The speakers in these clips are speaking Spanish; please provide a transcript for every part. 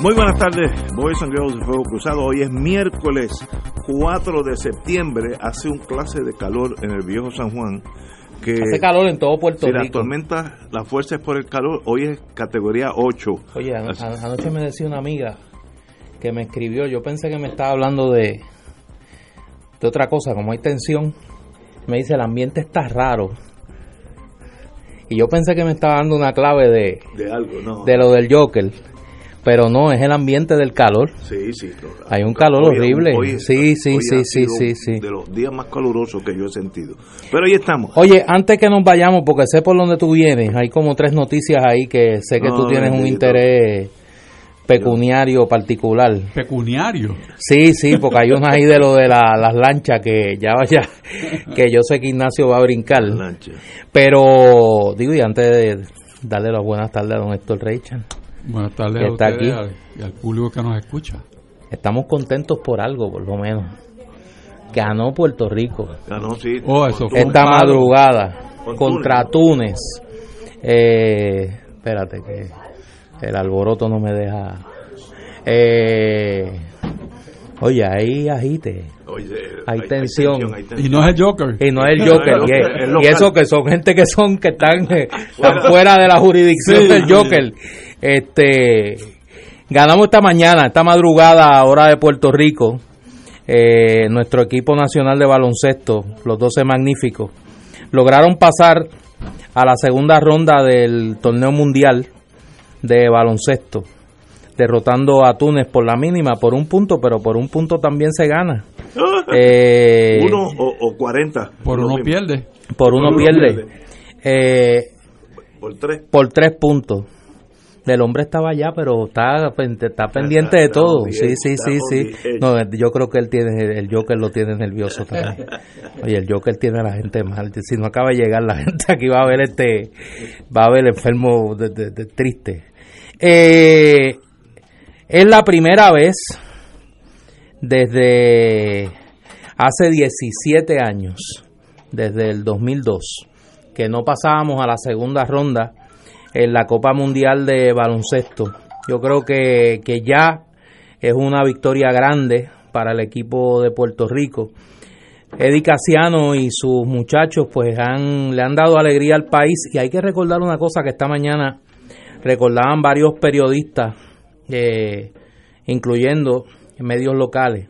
Muy buenas tardes, Boys and Girls de Fuego Cruzado. Hoy es miércoles 4 de septiembre. Hace un clase de calor en el viejo San Juan. Que Hace calor en todo Puerto si la Rico. tormenta, la fuerza es por el calor, hoy es categoría 8. Oye, an- Así- an- anoche me decía una amiga que me escribió, yo pensé que me estaba hablando de, de otra cosa, como hay tensión, me dice el ambiente está raro. Y yo pensé que me estaba dando una clave de, De algo, ¿no? de lo del Joker, pero no, es el ambiente del calor. Sí, sí. no. Hay un calor Hoy- horrible. hoy- Sí, sí, hoy sí, ha sí, sido sí, sí. De los días más calurosos que yo he sentido. Pero ahí estamos. Oye, antes que nos vayamos, porque sé por dónde tú vienes, hay como tres noticias ahí que sé que tú No, tienes un interés pecuniario particular. pecuniario. Sí, sí, porque hay una ahí de lo de la- las lanchas que ya vaya, que yo sé que Ignacio va a brincar. Lancha. Pero, digo, y antes de darle las buenas tardes a don Héctor Reichan, Buenas tardes Que a está ustedes aquí. al- y al público que nos escucha. estamos contentos por algo, por lo menos. Ganó Puerto Rico no, sí. Oh, eso fue esta madrugada Con contra Túnez. Eh, espérate, que el alboroto no me deja. Eh, oye, ahí agite. Oye, Hay tensión. hay Y no es el Joker. Y no es el Joker. No, y, es eso que son gente que son que están, eh, están fuera de la jurisdicción Sí, del sí. Este ganamos esta mañana, esta madrugada, hora de Puerto Rico. eh, nuestro equipo nacional de baloncesto, los 12 magníficos, lograron pasar a la segunda ronda del torneo mundial de baloncesto, derrotando a Túnez por la mínima, por un punto, pero por un punto también se gana. Eh, Uno o, o 40. Por uno mismo. pierde. por uno uno pierde. pierde. Eh, Por tres. por tres puntos. El hombre estaba allá, pero está, está pendiente de está todo. Sí, sí, sí, sí. No, yo creo que él tiene, el Joker lo tiene nervioso también. Oye, el Joker tiene a la gente mal. Si no acaba de llegar la gente aquí va a ver este, va a ver enfermo de, de- de- triste. Eh, es la primera vez desde hace 17 años, desde el 2002, que no pasábamos a la segunda ronda en la Copa Mundial de Baloncesto. Yo creo que, que ya es una victoria grande para el equipo de Puerto Rico. Eddie Casiano y sus muchachos pues han, le han dado alegría al país y hay que recordar una cosa que esta mañana recordaban varios periodistas, eh, incluyendo medios locales.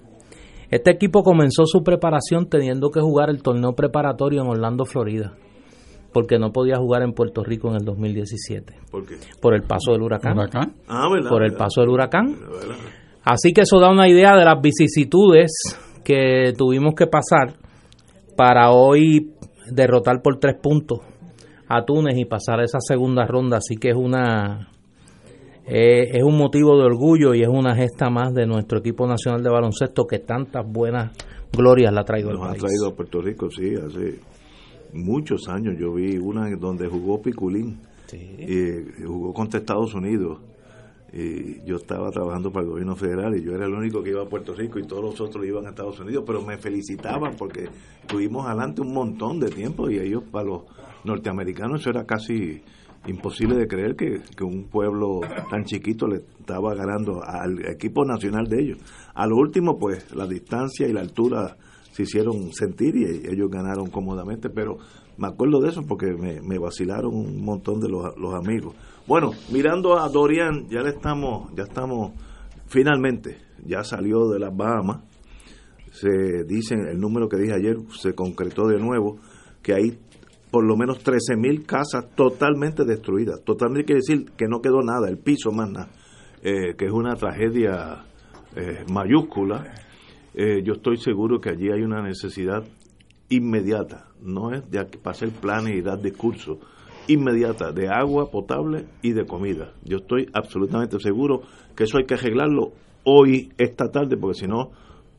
Este equipo comenzó su preparación teniendo que jugar el torneo preparatorio en Orlando, Florida, porque no podía jugar en Puerto Rico en el 2017, ¿Por qué? por el paso del huracán. Huracán. Ah, ¿verdad? Por el ¿verdad? paso del huracán. ¿verdad? Así que eso da una idea de las vicisitudes que tuvimos que pasar para hoy derrotar por tres puntos a Túnez y pasar a esa segunda ronda. Así que es una eh, es un motivo de orgullo y es una gesta más de nuestro equipo nacional de baloncesto que tantas buenas glorias la ha traído al Nos han país. traído a Puerto Rico, sí, hace muchos años. Yo vi una donde jugó Piculín. Y jugó contra Estados Unidos. Y yo estaba trabajando para el gobierno federal y yo era el único que iba a Puerto Rico y todos los otros iban a Estados Unidos, pero me felicitaban porque tuvimos adelante un montón de tiempo y ellos, para los norteamericanos, eso era casi imposible de creer que, que un pueblo tan chiquito le estaba ganando al equipo nacional de ellos. A lo último, pues la distancia y la altura se hicieron sentir y ellos ganaron cómodamente, pero me acuerdo de eso porque me, vacilaron un montón de los, los amigos. Bueno, mirando a Dorian, ya le estamos, ya estamos, finalmente, ya salió de las Bahamas, se dicen, el número que dije ayer se concretó de nuevo, que hay por lo menos 13.000 casas totalmente destruidas. Totalmente quiere decir que no quedó nada, el piso más nada, eh, que es una tragedia eh, mayúscula. Eh, yo estoy seguro que allí hay una necesidad inmediata, no es de hacer planes y dar discursos, inmediata de agua potable y de comida. Yo estoy absolutamente seguro que eso hay que arreglarlo hoy, esta tarde, porque si no,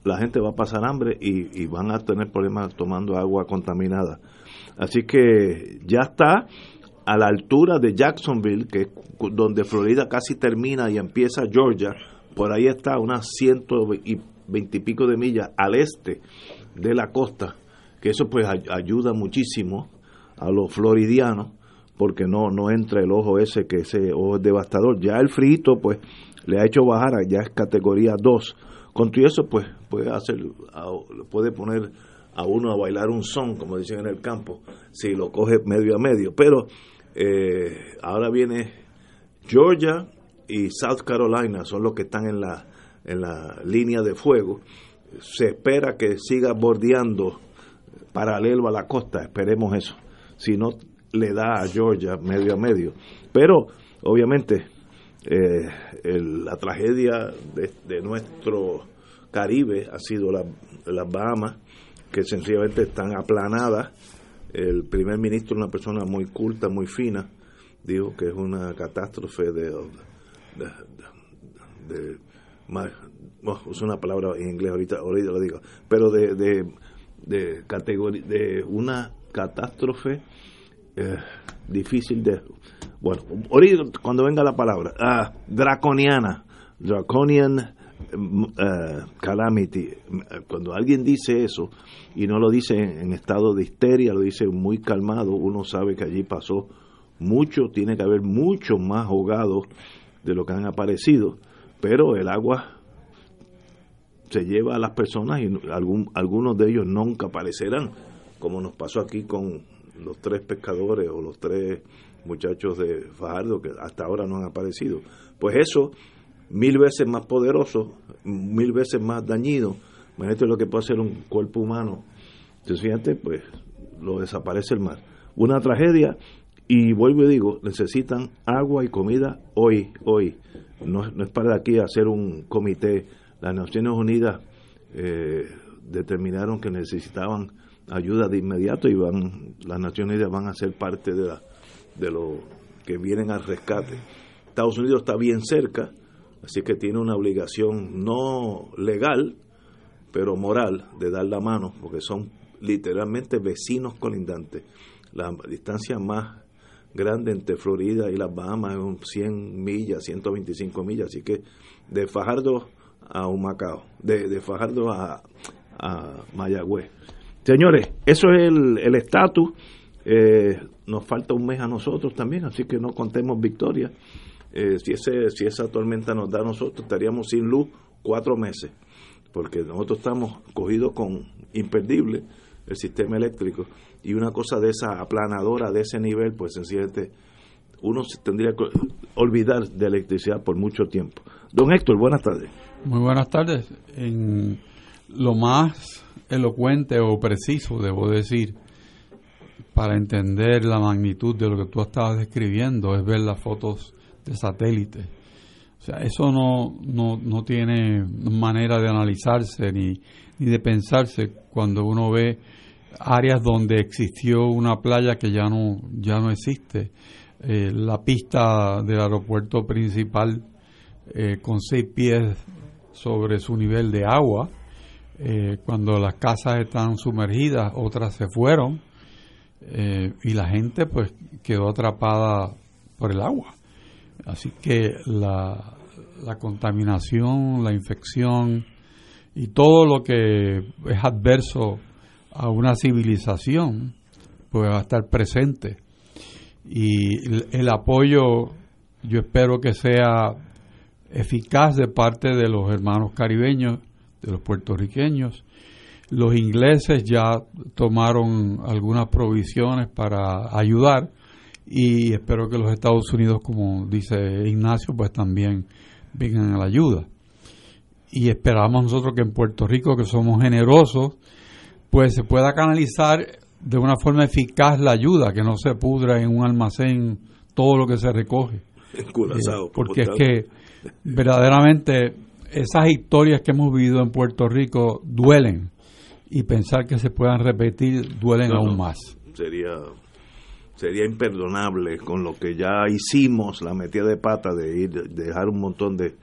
la gente va a pasar hambre y, y van a tener problemas tomando agua contaminada. Así que ya está a la altura de Jacksonville, que es donde Florida casi termina y empieza Georgia, por ahí está unas ciento y veintipico de millas al este de la costa, que eso pues ayuda muchísimo a los floridianos, porque no, no entra el ojo ese, que ese ojo es devastador. Ya el frito pues le ha hecho bajar, ya es categoría 2. Con todo eso pues puede hacer, puede poner a uno a bailar un son, como dicen en el campo, si lo coge medio a medio. Pero eh, ahora viene Georgia y South Carolina, son los que están en la, en la línea de fuego. Se espera que siga bordeando paralelo a la costa, esperemos eso. Si no, le da a Georgia medio a medio. Pero, obviamente, eh, la tragedia de, nuestro Caribe ha sido la, las Bahamas que sencillamente están aplanadas. El primer ministro, una persona muy culta, muy fina, dijo que es una catástrofe de, de, es una palabra en inglés ahorita, ahorita lo digo, pero de, de, de categoría, de una catástrofe eh, difícil de, bueno, ahorita cuando venga la palabra, ah, draconiana, draconian eh, calamity. Cuando alguien dice eso y no lo dice en estado de histeria, lo dice muy calmado, uno sabe que allí pasó mucho, tiene que haber muchos más ahogados de lo que han aparecido, pero el agua se lleva a las personas y algún, algunos de ellos nunca aparecerán, como nos pasó aquí con los tres pescadores o los tres muchachos de Fajardo que hasta ahora no han aparecido. Pues eso mil veces más poderoso, mil veces más dañino. Imagínate lo que puede hacer un cuerpo humano. Entonces, fíjate, pues lo desaparece el mar. Una tragedia y vuelvo y digo, necesitan agua y comida hoy, hoy. No, no es para aquí hacer un comité. Las Naciones Unidas eh, determinaron que necesitaban ayuda de inmediato y van las Naciones Unidas van a ser parte de, la, de lo que vienen al rescate. Estados Unidos está bien cerca, Así que tiene una obligación no legal, pero moral, de dar la mano, porque son literalmente vecinos colindantes. La distancia más grande entre Florida y las Bahamas es 100 millas, 125 millas, así que de Fajardo a Humacao, de, de Fajardo a, a Mayagüez. Señores, eso es el estatus. eh, nos falta un mes a nosotros también, así que no contemos victoria. Eh, si, ese, si esa tormenta nos da a nosotros, estaríamos sin luz cuatro meses, porque nosotros estamos cogidos con imperdible el sistema eléctrico y una cosa de esa aplanadora de ese nivel, pues sencillamente uno se tendría que olvidar de electricidad por mucho tiempo. Don Héctor, buenas tardes. Muy buenas tardes. En lo más elocuente o preciso, debo decir, para entender la magnitud de lo que tú estabas describiendo, es ver las fotos de satélite. O sea, eso no, no, no tiene manera de analizarse ni, ni de pensarse cuando uno ve áreas donde existió una playa que ya no, ya no existe. Eh, la pista del aeropuerto principal eh, con seis pies sobre su nivel de agua. Eh, cuando las casas están sumergidas, otras se fueron y la gente pues quedó atrapada por el agua. Así que la, contaminación, la infección y todo lo que es adverso a una civilización, pues va a estar presente. Y el, apoyo, yo espero que sea eficaz de parte de los hermanos caribeños, de los puertorriqueños. Los ingleses ya tomaron algunas provisiones para ayudar y espero que los Estados Unidos, como dice Ignacio, pues también vengan a la ayuda. Y esperamos nosotros que en Puerto Rico, que somos generosos, pues se pueda canalizar de una forma eficaz la ayuda, que no se pudra en un almacén todo lo que se recoge. En eh, porque es que verdaderamente esas historias que hemos vivido en Puerto Rico duelen y pensar que se puedan repetir duelen aún más. Sería sería imperdonable con lo que ya hicimos, la metida de pata de ir dejar un montón de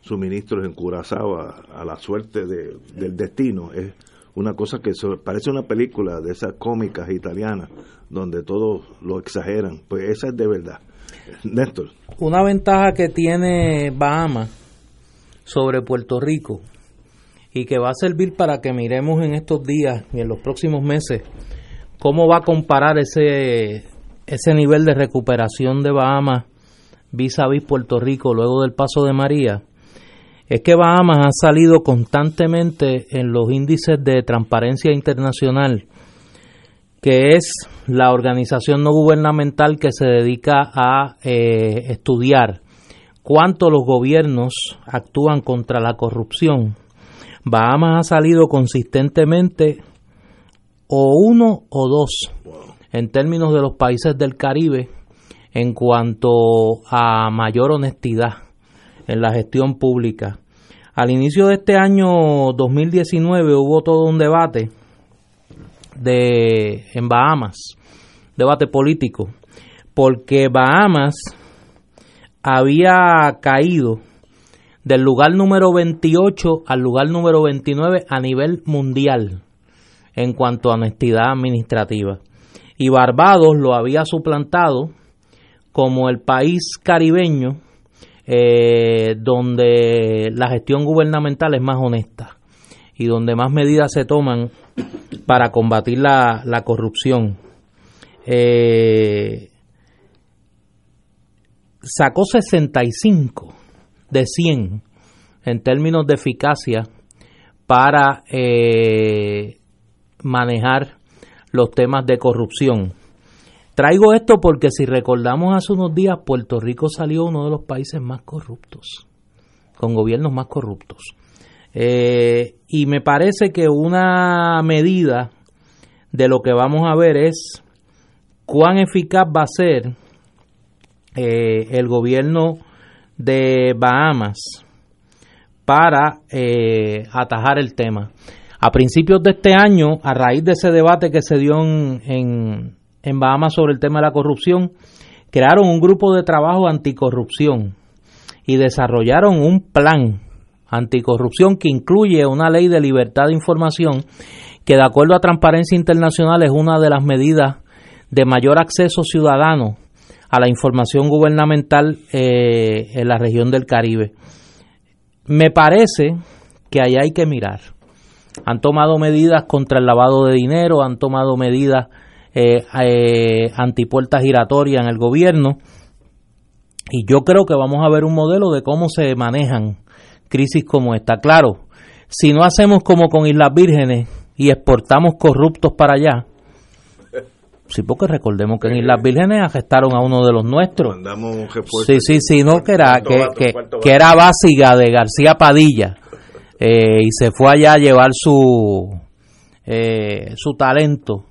suministros en Curazao a, la suerte del destino. Es una cosa que parece una película de esas cómicas italianas donde todos lo exageran. Pues esa es de verdad. Néstor. Una ventaja que tiene Bahamas sobre Puerto Rico y que va a servir para que miremos en estos días y en los próximos meses cómo va a comparar ese, ese nivel de recuperación de Bahamas vis a vis Puerto Rico luego del paso de María, es que Bahamas ha salido constantemente en los índices de transparencia internacional, que es la organización no gubernamental que se dedica a eh, estudiar cuánto los gobiernos actúan contra la corrupción. Bahamas ha salido consistentemente o uno o dos en términos de los países del Caribe en cuanto a mayor honestidad en la gestión pública. Al inicio de este año 2019 hubo todo un debate de en Bahamas, debate político, porque Bahamas había caído del lugar número 28 al lugar número 29 a nivel mundial en cuanto a honestidad administrativa. Y Barbados lo había suplantado como el país caribeño eh, donde la gestión gubernamental es más honesta y donde más medidas se toman para combatir la, corrupción. Eh, sacó 65 de 100 en términos de eficacia para eh, manejar los temas de corrupción. Traigo esto porque si recordamos hace unos días, Puerto Rico salió uno de los países más corruptos, con gobiernos más corruptos. Eh, y me parece que una medida de lo que vamos a ver es cuán eficaz va a ser eh, el gobierno de Bahamas para eh, atajar el tema. A principios de este año, a raíz de ese debate que se dio en, en, Bahamas sobre el tema de la corrupción, crearon un grupo de trabajo anticorrupción y desarrollaron un plan anticorrupción que incluye una ley de libertad de información que de acuerdo a Transparencia Internacional es una de las medidas de mayor acceso ciudadano a la información gubernamental eh, en la región del Caribe. Me parece que ahí hay que mirar han tomado medidas contra el lavado de dinero, han tomado medidas eh, eh, antipuertas giratorias en el gobierno. Y yo creo que vamos a ver un modelo de cómo se manejan crisis como esta. Claro, si no hacemos como con Islas Vírgenes y exportamos corruptos para allá, sí, porque recordemos que en Islas Vírgenes arrestaron a uno de los nuestros. sí, sí, sí, no, que era, que, que era básica de García Padilla eh, y se fue allá a llevar su, eh, su talento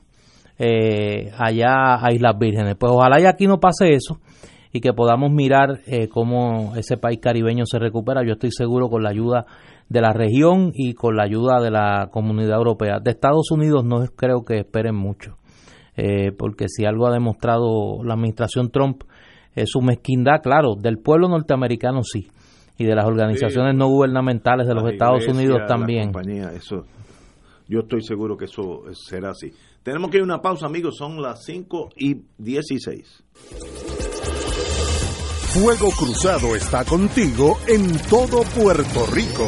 eh, allá a Islas Vírgenes. Pues ojalá y aquí no pase eso y que podamos mirar cómo ese país caribeño se recupera. Yo estoy seguro con la ayuda de la región y con la ayuda de la comunidad europea. De Estados Unidos no creo que esperen mucho, porque si algo ha demostrado la administración Trump es su mezquindad, claro, del pueblo norteamericano sí, y de las organizaciones no gubernamentales de los Estados Unidos también. eso, yo estoy seguro que eso será así. Tenemos que ir a una pausa, amigos, son las 5 y 16. Fuego Cruzado está contigo en todo Puerto Rico.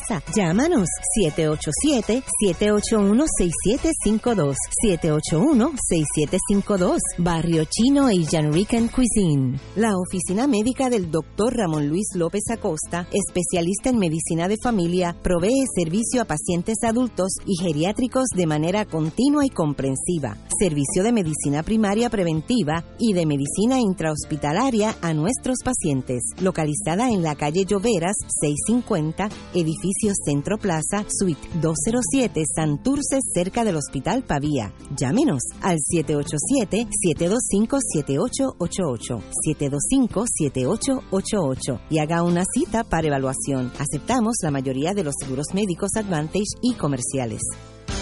Llámanos 787-781-6752. 781-6752. Barrio Chino Asian Rican Cuisine. La oficina médica del doctor Ramón Luis López Acosta, especialista en medicina de familia, provee servicio a pacientes adultos y geriátricos de manera continua y comprensiva. Servicio de medicina primaria preventiva y de medicina intrahospitalaria a nuestros pacientes. Localizada en la calle Lloveras 650, edificio Centro Plaza, suite 207, Santurce, cerca del Hospital Pavía. Llámenos al 787-725-7888, 725-7888 y haga una cita para evaluación. Aceptamos la mayoría de los seguros médicos Advantage y comerciales.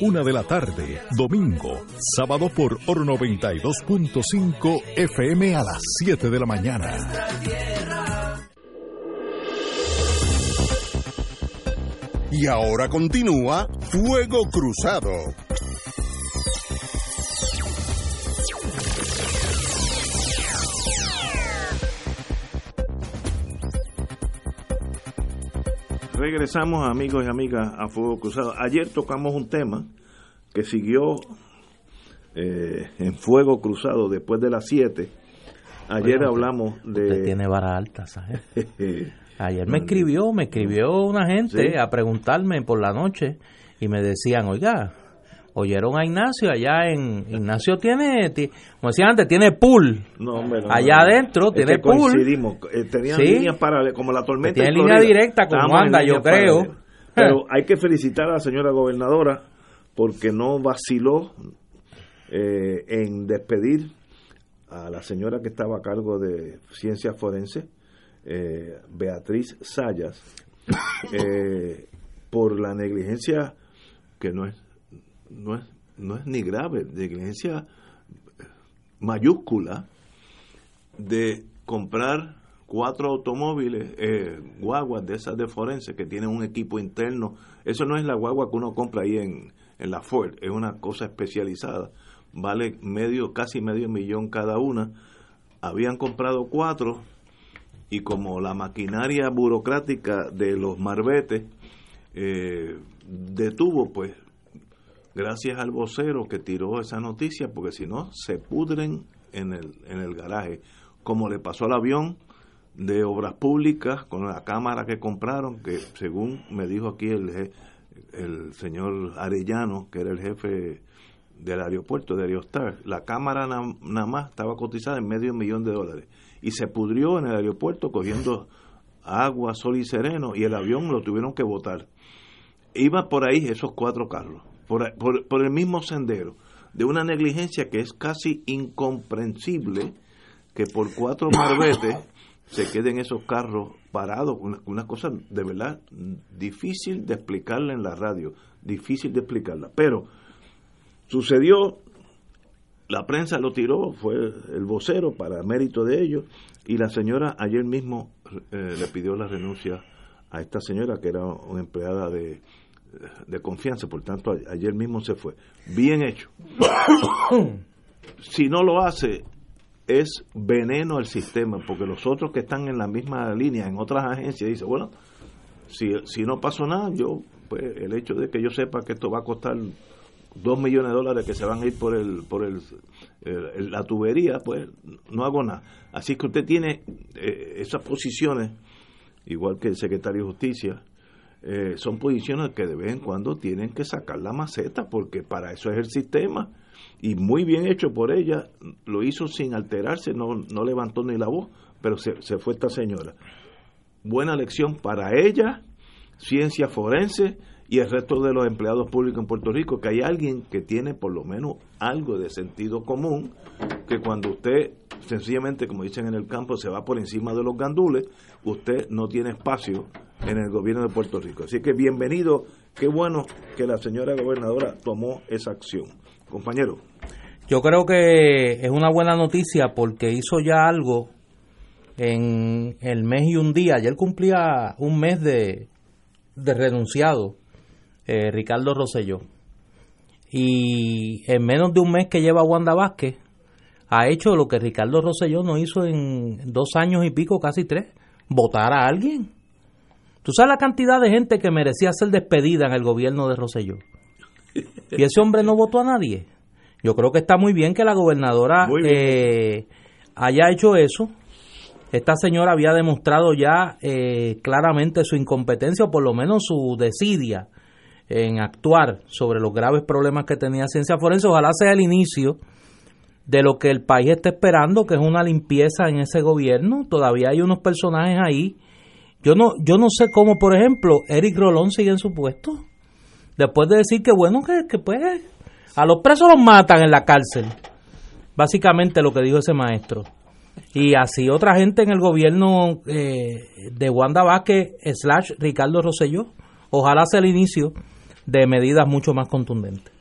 una de la tarde, domingo, sábado por Oro 92.5 FM a las 7 de la mañana. Y ahora continúa Fuego Cruzado. Regresamos amigos y amigas a Fuego Cruzado. Ayer tocamos un tema que siguió eh, en Fuego Cruzado después de las 7. Ayer Bueno, hablamos Usted de... tiene vara alta, ¿sabes? Ayer me escribió, me escribió una gente Sí. a preguntarme por la noche y me decían, oiga, oyeron a Ignacio allá en... Ignacio tiene, ti- como decía antes, tiene pool. No, hombre, no, Allá adentro Es tiene que pool. coincidimos. Eh, tenían Sí. líneas paralelas, como la tormenta. Tiene en línea directa Estábamos en Wanda, yo creo. Pero hay que felicitar a la señora gobernadora porque no vaciló eh, en despedir a la señora que estaba a cargo de ciencias forenses, eh, Beatriz Sayas, eh, por la negligencia que no es, no es, no es ni grave, negligencia mayúscula de comprar cuatro automóviles, eh, guaguas de esas de forense que tienen un equipo interno. Eso no es la guagua que uno compra ahí en, en la Ford, es una cosa especializada. Vale medio, casi medio millón cada una. Habían comprado cuatro y como la maquinaria burocrática de los marbetes eh, detuvo, pues, gracias al vocero que tiró esa noticia, porque si no, se pudren en el, en el garaje, como le pasó al avión de obras públicas con la cámara que compraron, que según me dijo aquí el, el señor Arellano, que era el jefe del aeropuerto de Aerostar, la cámara na- nada más estaba cotizada en medio millón de dólares y se pudrió en el aeropuerto cogiendo agua, sol y sereno y el avión lo tuvieron que botar. Iba por ahí esos cuatro carros, por, por, por el mismo sendero, de una negligencia que es casi incomprensible que por cuatro marbetes se queden esos carros parados, una, una cosa de verdad difícil de explicarla en la radio, difícil de explicarla. Pero sucedió, la prensa lo tiró, fue el vocero para mérito de ellos, y la señora ayer mismo eh, le pidió la renuncia a esta señora que era una empleada de, de confianza, por tanto ayer mismo se fue. Bien hecho. si no lo hace, es veneno al sistema, porque los otros que están en la misma línea, en otras agencias, dicen, bueno, si, si no pasó nada, yo, pues el hecho de que yo sepa que esto va a costar dos millones de dólares que se van a ir por el por el, el- la tubería, pues no hago nada. Así que usted tiene eh, esas posiciones, igual que el secretario de Justicia, eh, son posiciones que de vez en cuando tienen que sacar la maceta porque para eso es el sistema y muy bien hecho por ella, lo hizo sin alterarse, no, no levantó ni la voz, pero se, se fue esta señora. Buena lección para ella, ciencia forense y el resto de los empleados públicos en Puerto Rico, que hay alguien que tiene por lo menos algo de sentido común, que cuando usted sencillamente, como dicen en el campo, se va por encima de los gandules, usted no tiene espacio en el gobierno de Puerto Rico. Así que bienvenido, qué bueno que la señora gobernadora tomó esa acción. Compañero. Yo creo que es una buena noticia porque hizo ya algo en el mes y un día. Ayer cumplía un mes de, renunciado eh, Ricardo Rosselló. Y en menos de un mes que lleva Wanda Vázquez, ha hecho lo que Ricardo Rosselló no hizo en dos años y pico, casi tres, votar a alguien. ¿Tú sabes la cantidad de gente que merecía ser despedida en el gobierno de Rosselló? Y ese hombre no votó a nadie. Yo creo que está muy bien que la gobernadora eh, haya hecho eso. Esta señora había demostrado ya eh, claramente su incompetencia o por lo menos su desidia en actuar sobre los graves problemas que tenía ciencia forense. Ojalá sea el inicio de lo que el país está esperando, que es una limpieza en ese gobierno. Todavía hay unos personajes ahí. Yo no, yo no sé cómo, por ejemplo, Eric Rolón sigue en su puesto. Después de decir que bueno, que, que pues a los presos los matan en la cárcel. Básicamente lo que dijo ese maestro. Y así otra gente en el gobierno eh, de Wanda Vázquez slash Ricardo Rosselló. Ojalá sea el inicio de medidas mucho más contundentes.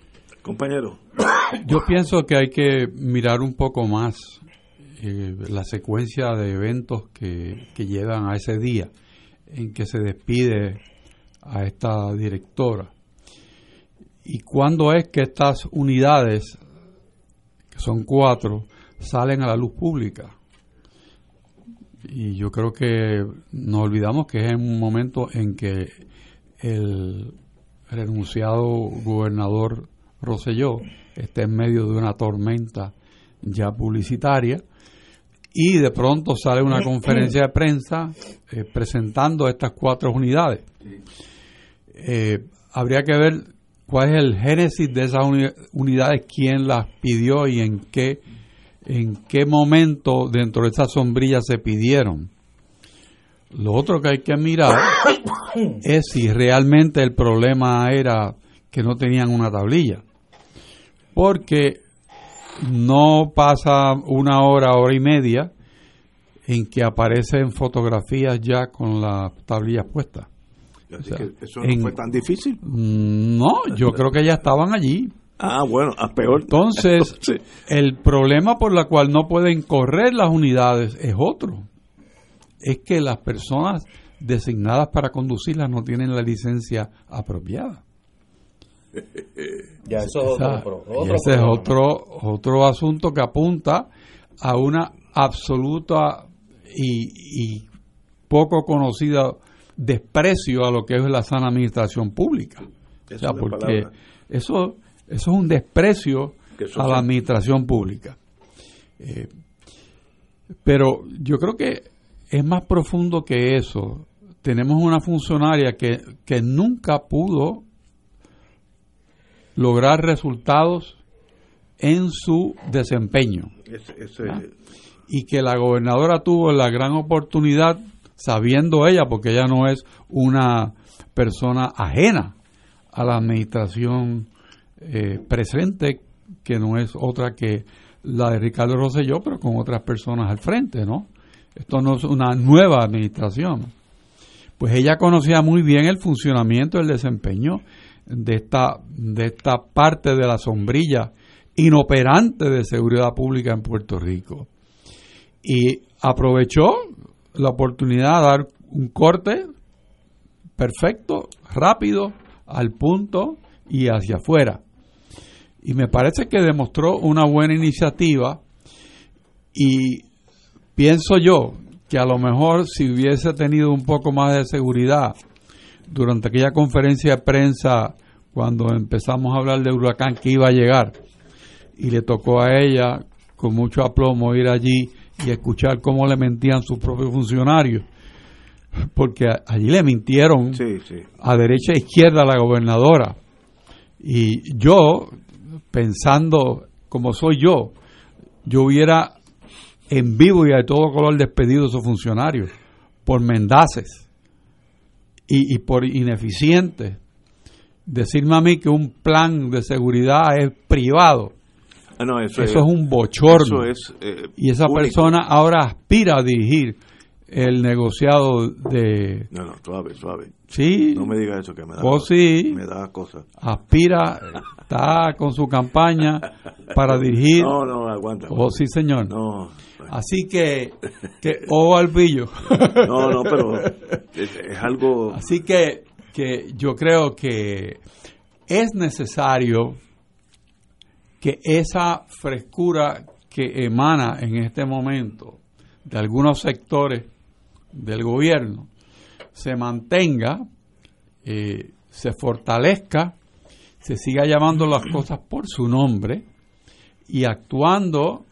Compañero. Yo pienso que hay que mirar un poco más eh, la secuencia de eventos que, que llevan a ese día en que se despide a esta directora. Y cuándo es que estas unidades, que son cuatro, salen a la luz pública. Y yo creo que nos olvidamos que es en un momento en que el renunciado gobernador Roselló está en medio de una tormenta ya publicitaria y de pronto sale una conferencia de prensa eh, presentando estas cuatro unidades. Eh, habría que ver cuál es el génesis de esas unidades, quién las pidió y en qué, en qué momento dentro de esa sombrilla se pidieron. Lo otro que hay que mirar es si realmente el problema era que no tenían una tablilla porque no pasa una hora, hora y media en que aparecen fotografías ya con las tablillas puestas. ¿Eso no fue tan difícil? Mm, no, yo creo que ya estaban allí. Ah, bueno, a peor. Entonces, el problema por el cual no pueden correr las unidades es otro. Es que las personas designadas para conducirlas no tienen la licencia apropiada. ya eso es otro, ese es otro, otro asunto que apunta a una absoluta y, poco conocida desprecio a lo que es la sana administración pública. o sea, porque eso, eso es un desprecio a la administración pública. Eh, pero yo creo que es más profundo que eso. Tenemos una funcionaria que, que nunca pudo lograr resultados en su desempeño. Y que la gobernadora tuvo la gran oportunidad, sabiendo ella, porque ella no es una persona ajena a la administración eh, presente, que no es otra que la de Ricardo Rosselló, pero con otras personas al frente, ¿no? Esto no es una nueva administración. Pues ella conocía muy bien el funcionamiento, el desempeño de esta, de esta parte de la sombrilla inoperante de seguridad pública en Puerto Rico. Y aprovechó la oportunidad de dar un corte perfecto, rápido, al punto y hacia afuera. Y me parece que demostró una buena iniciativa y pienso yo que a lo mejor si hubiese tenido un poco más de seguridad, durante aquella conferencia de prensa cuando empezamos a hablar de huracán que iba a llegar y le tocó a ella con mucho aplomo ir allí y escuchar cómo le mentían sus propios funcionarios. porque allí le mintieron a derecha e izquierda a la gobernadora. Y yo, pensando como soy yo, yo hubiera en vivo y a todo color despedido a esos funcionarios por mendaces y, por ineficientes. Decirme a mí que un plan de seguridad es privado. Ah, eso, es, un bochorno. Eh, y esa persona ahora aspira a dirigir el negociado de... No, no, suave, suave. Sí. No me digas eso, que me da, sí, me da cosas. Aspira, está con su campaña para dirigir... No, no, aguanta. Oh, sí, señor. No. Así que, que o al pillo. No, no, pero es, algo... Así que, que yo creo que es necesario que esa frescura que emana en este momento de algunos sectores del gobierno se mantenga, eh, se fortalezca, se siga llamando las cosas por su nombre y actuando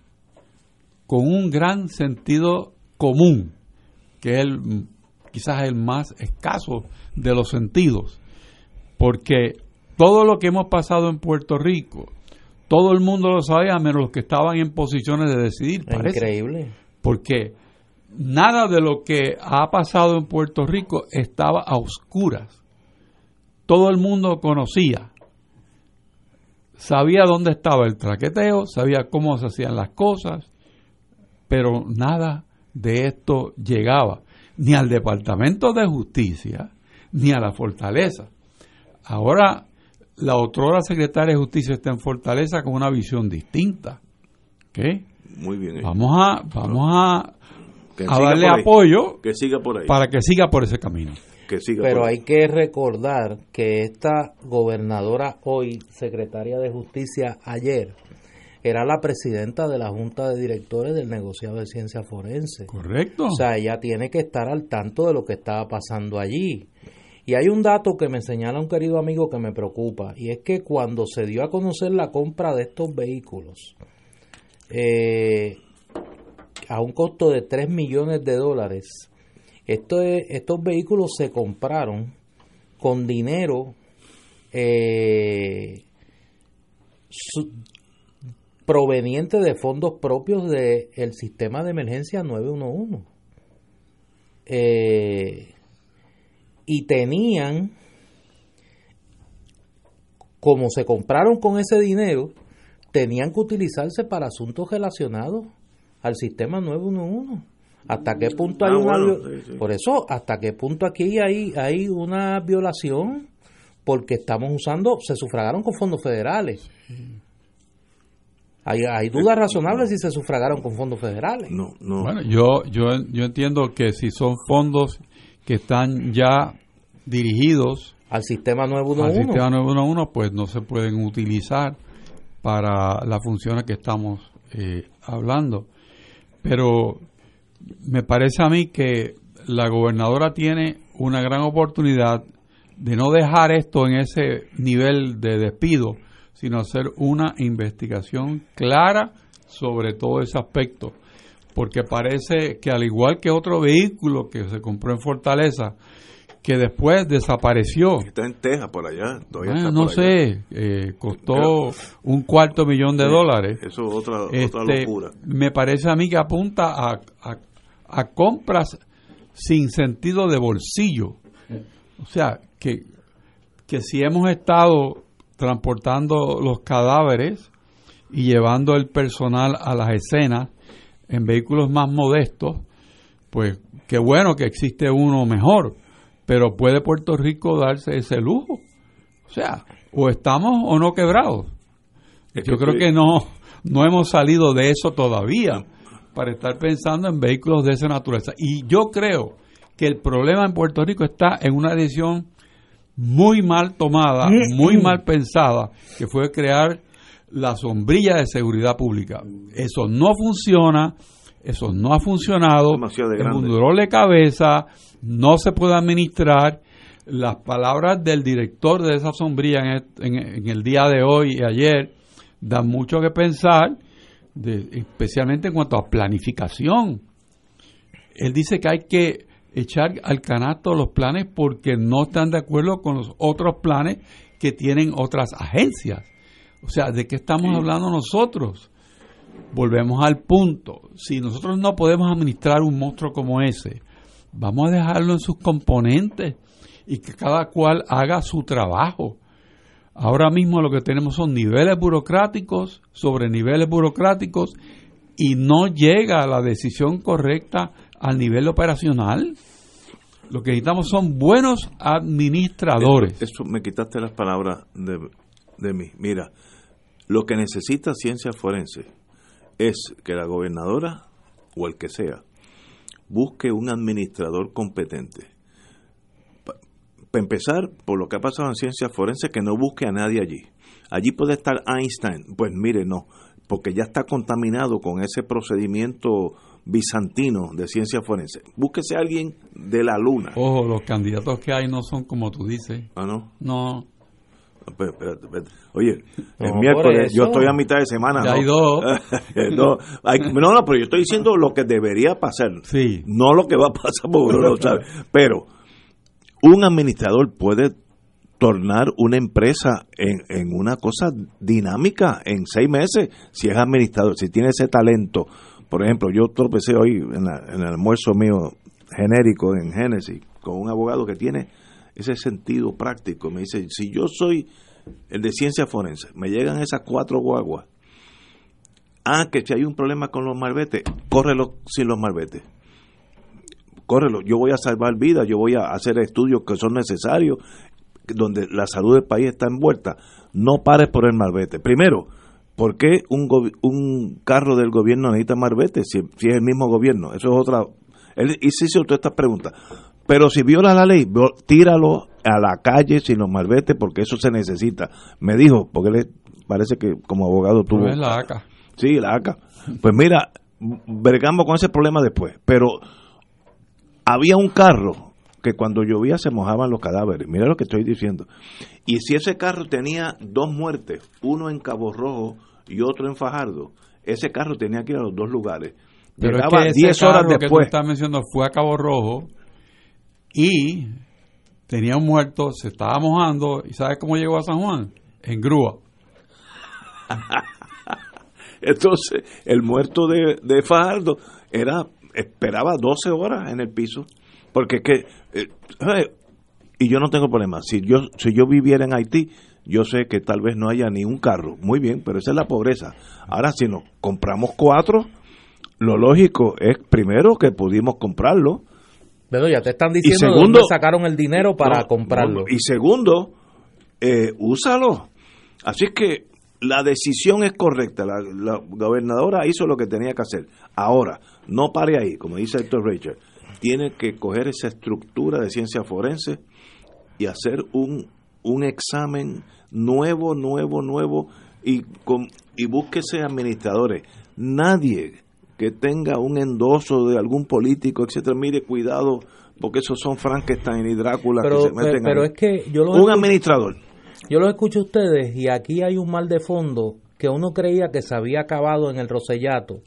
con un gran sentido común, que es el, quizás el más escaso de los sentidos, porque todo lo que hemos pasado en Puerto Rico, todo el mundo lo sabía, menos los que estaban en posiciones de decidir. Increíble. Porque nada de lo que ha pasado en Puerto Rico estaba a oscuras. Todo el mundo conocía. Sabía dónde estaba el traqueteo, sabía cómo se hacían las cosas, pero nada de esto llegaba ni al Departamento de Justicia ni a la Fortaleza. Ahora la otrora secretaria de Justicia está en Fortaleza con una visión distinta. Muy bien. Vamos a, vamos a a darle apoyo que siga por ahí. para que siga por ese camino. Que siga Pero hay que recordar que esta gobernadora hoy, secretaria de Justicia ayer, era la presidenta de la Junta de Directores del negociado de ciencia forense. Correcto. O sea, ella tiene que estar al tanto de lo que estaba pasando allí. Y hay un dato que me señala un querido amigo que me preocupa, y es que cuando se dio a conocer la compra de estos vehículos, eh, a un costo de 3 millones de dólares. estos vehículos se compraron con dinero eh, proveniente de fondos propios del sistema de emergencia 911. Eh, y tenían, como se compraron con ese dinero, tenían que utilizarse para asuntos relacionados al sistema 911. ¿Hasta qué punto hay ah, una Por eso, ¿hasta qué punto aquí hay, hay una violación? Porque estamos usando, se sufragaron con fondos federales. Hay, hay dudas razonables si se sufragaron con fondos federales. No, no. Bueno, yo, yo, yo entiendo que si son fondos que están ya dirigidos al sistema 911, al sistema 911 pues no se pueden utilizar para las funciones que estamos eh, hablando. Pero me parece a mí que la gobernadora tiene una gran oportunidad de no dejar esto en ese nivel de despido, sino hacer una investigación clara sobre todo ese aspecto. Porque parece que al igual que otro vehículo que se compró en Fortaleza, que después desapareció. Está en Texas, por allá. no sé, eh, costó un cuarto millón de dólares. Eso es otra, otra este, locura. Me parece a mí que apunta a, a, compras sin sentido de bolsillo. O sea, que, que si hemos estado transportando los cadáveres y llevando el personal a las escenas en vehículos más modestos, pues qué bueno que existe uno mejor pero ¿puede Puerto Rico darse ese lujo? O sea, o estamos o no quebrados. Yo creo que no, no hemos salido de eso todavía para estar pensando en vehículos de esa naturaleza. Y yo creo que el problema en Puerto Rico está en una decisión muy mal tomada, muy mal pensada, que fue crear la sombrilla de seguridad pública. Eso no funciona, eso no ha funcionado, es un dolor de cabeza, no se puede administrar. Las palabras del director de esa sombrilla en el, día de hoy y ayer dan mucho que pensar, especialmente en cuanto a planificación. Él dice que hay que echar al canasto los planes porque no están de acuerdo con los otros planes que tienen otras agencias. O sea, ¿de qué estamos hablando nosotros? Volvemos al punto. Si nosotros no podemos administrar un monstruo como ese, vamos a dejarlo en sus componentes y que cada cual haga su trabajo. Ahora mismo lo que tenemos son niveles burocráticos sobre niveles burocráticos y no llega a la decisión correcta al nivel operacional. Lo que necesitamos son buenos administradores. Eso, me quitaste las palabras de, de mí. Mira, lo que necesita ciencia forense es que la gobernadora o el que sea busque un administrador competente. Para empezar, por lo que ha pasado en ciencia forense, que no busque a nadie allí. Allí puede estar Einstein. Pues mire, no, porque ya está contaminado con ese procedimiento bizantino de ciencia forense. Búsquese a alguien de la luna. Ojo, los candidatos que hay no son como tú dices. Ah, no. No. Pero, espérate, espérate. Oye, el miércoles yo estoy a mitad de semana. Ya ¿no? hay dos. no, hay- no, no, pero yo estoy diciendo lo que debería pasar. Sí. No lo que va a pasar porque uno no lo sabe. Pero un administrador puede tornar una empresa en, en una cosa dinámica en seis meses si es administrador, si tiene ese talento. Por ejemplo, yo tropecé hoy en, la- en el almuerzo mío genérico en Génesis con un abogado que tiene ese sentido práctico. Me dice, si yo soy el de ciencia forense, me llegan esas cuatro guaguas. Ah, que si hay un problema con los malbetes, córrelo sin los malbetes. Córrelo, yo voy a salvar vidas, yo voy a hacer estudios que son necesarios, donde la salud del país está envuelta. No pares por el malvete. Primero, ¿por qué un, un carro del gobierno necesita malvete si, si es el mismo gobierno? Eso es otra. Él hizo todas estas preguntas. Pero si viola la ley, tíralo a la calle sin los malvetes porque eso se necesita. Me dijo, porque él es- parece que como abogado tuvo... Ves la ACA. Sí, la ACA. Pues mira, vergamos con ese problema después. Pero había un carro que cuando llovía se mojaban los cadáveres. Mira lo que estoy diciendo. Y si ese carro tenía dos muertes, uno en Cabo Rojo y otro en Fajardo, ese carro tenía que ir a los dos lugares. Pero es Llegaba que ese 10 horas carro que tú después. estás mencionando fue a Cabo Rojo y tenía un muerto, se estaba mojando y ¿sabes cómo llegó a San Juan? En grúa. Entonces, el muerto de, de Fajardo era esperaba 12 horas en el piso. Porque es que, eh, ¿sabe? y yo no tengo problema. Si yo, si yo viviera en Haití, yo sé que tal vez no haya ni un carro. Muy bien, pero esa es la pobreza. Ahora, si nos compramos cuatro, lo lógico es primero que pudimos comprarlo. Pero ya te están diciendo de segundo- dónde sacaron el dinero para No, comprarlo. y segundo, eh, úsalo. Así que la decisión es correcta. La, la gobernadora hizo lo que tenía que hacer. Ahora, no pare ahí, como dice Héctor Richard. Tiene que coger esa estructura de ciencia forense y hacer un, un examen nuevo, nuevo, nuevo y, con, y búsquese administradores. Nadie que tenga un endoso de algún político, etcétera, mire, cuidado, porque esos son Frankenstein y Drácula pero que se meten pero ahí. es que yo lo un administrador. Yo lo escucho a ustedes y aquí hay un mal de fondo que uno creía que se había acabado en el Rosellato,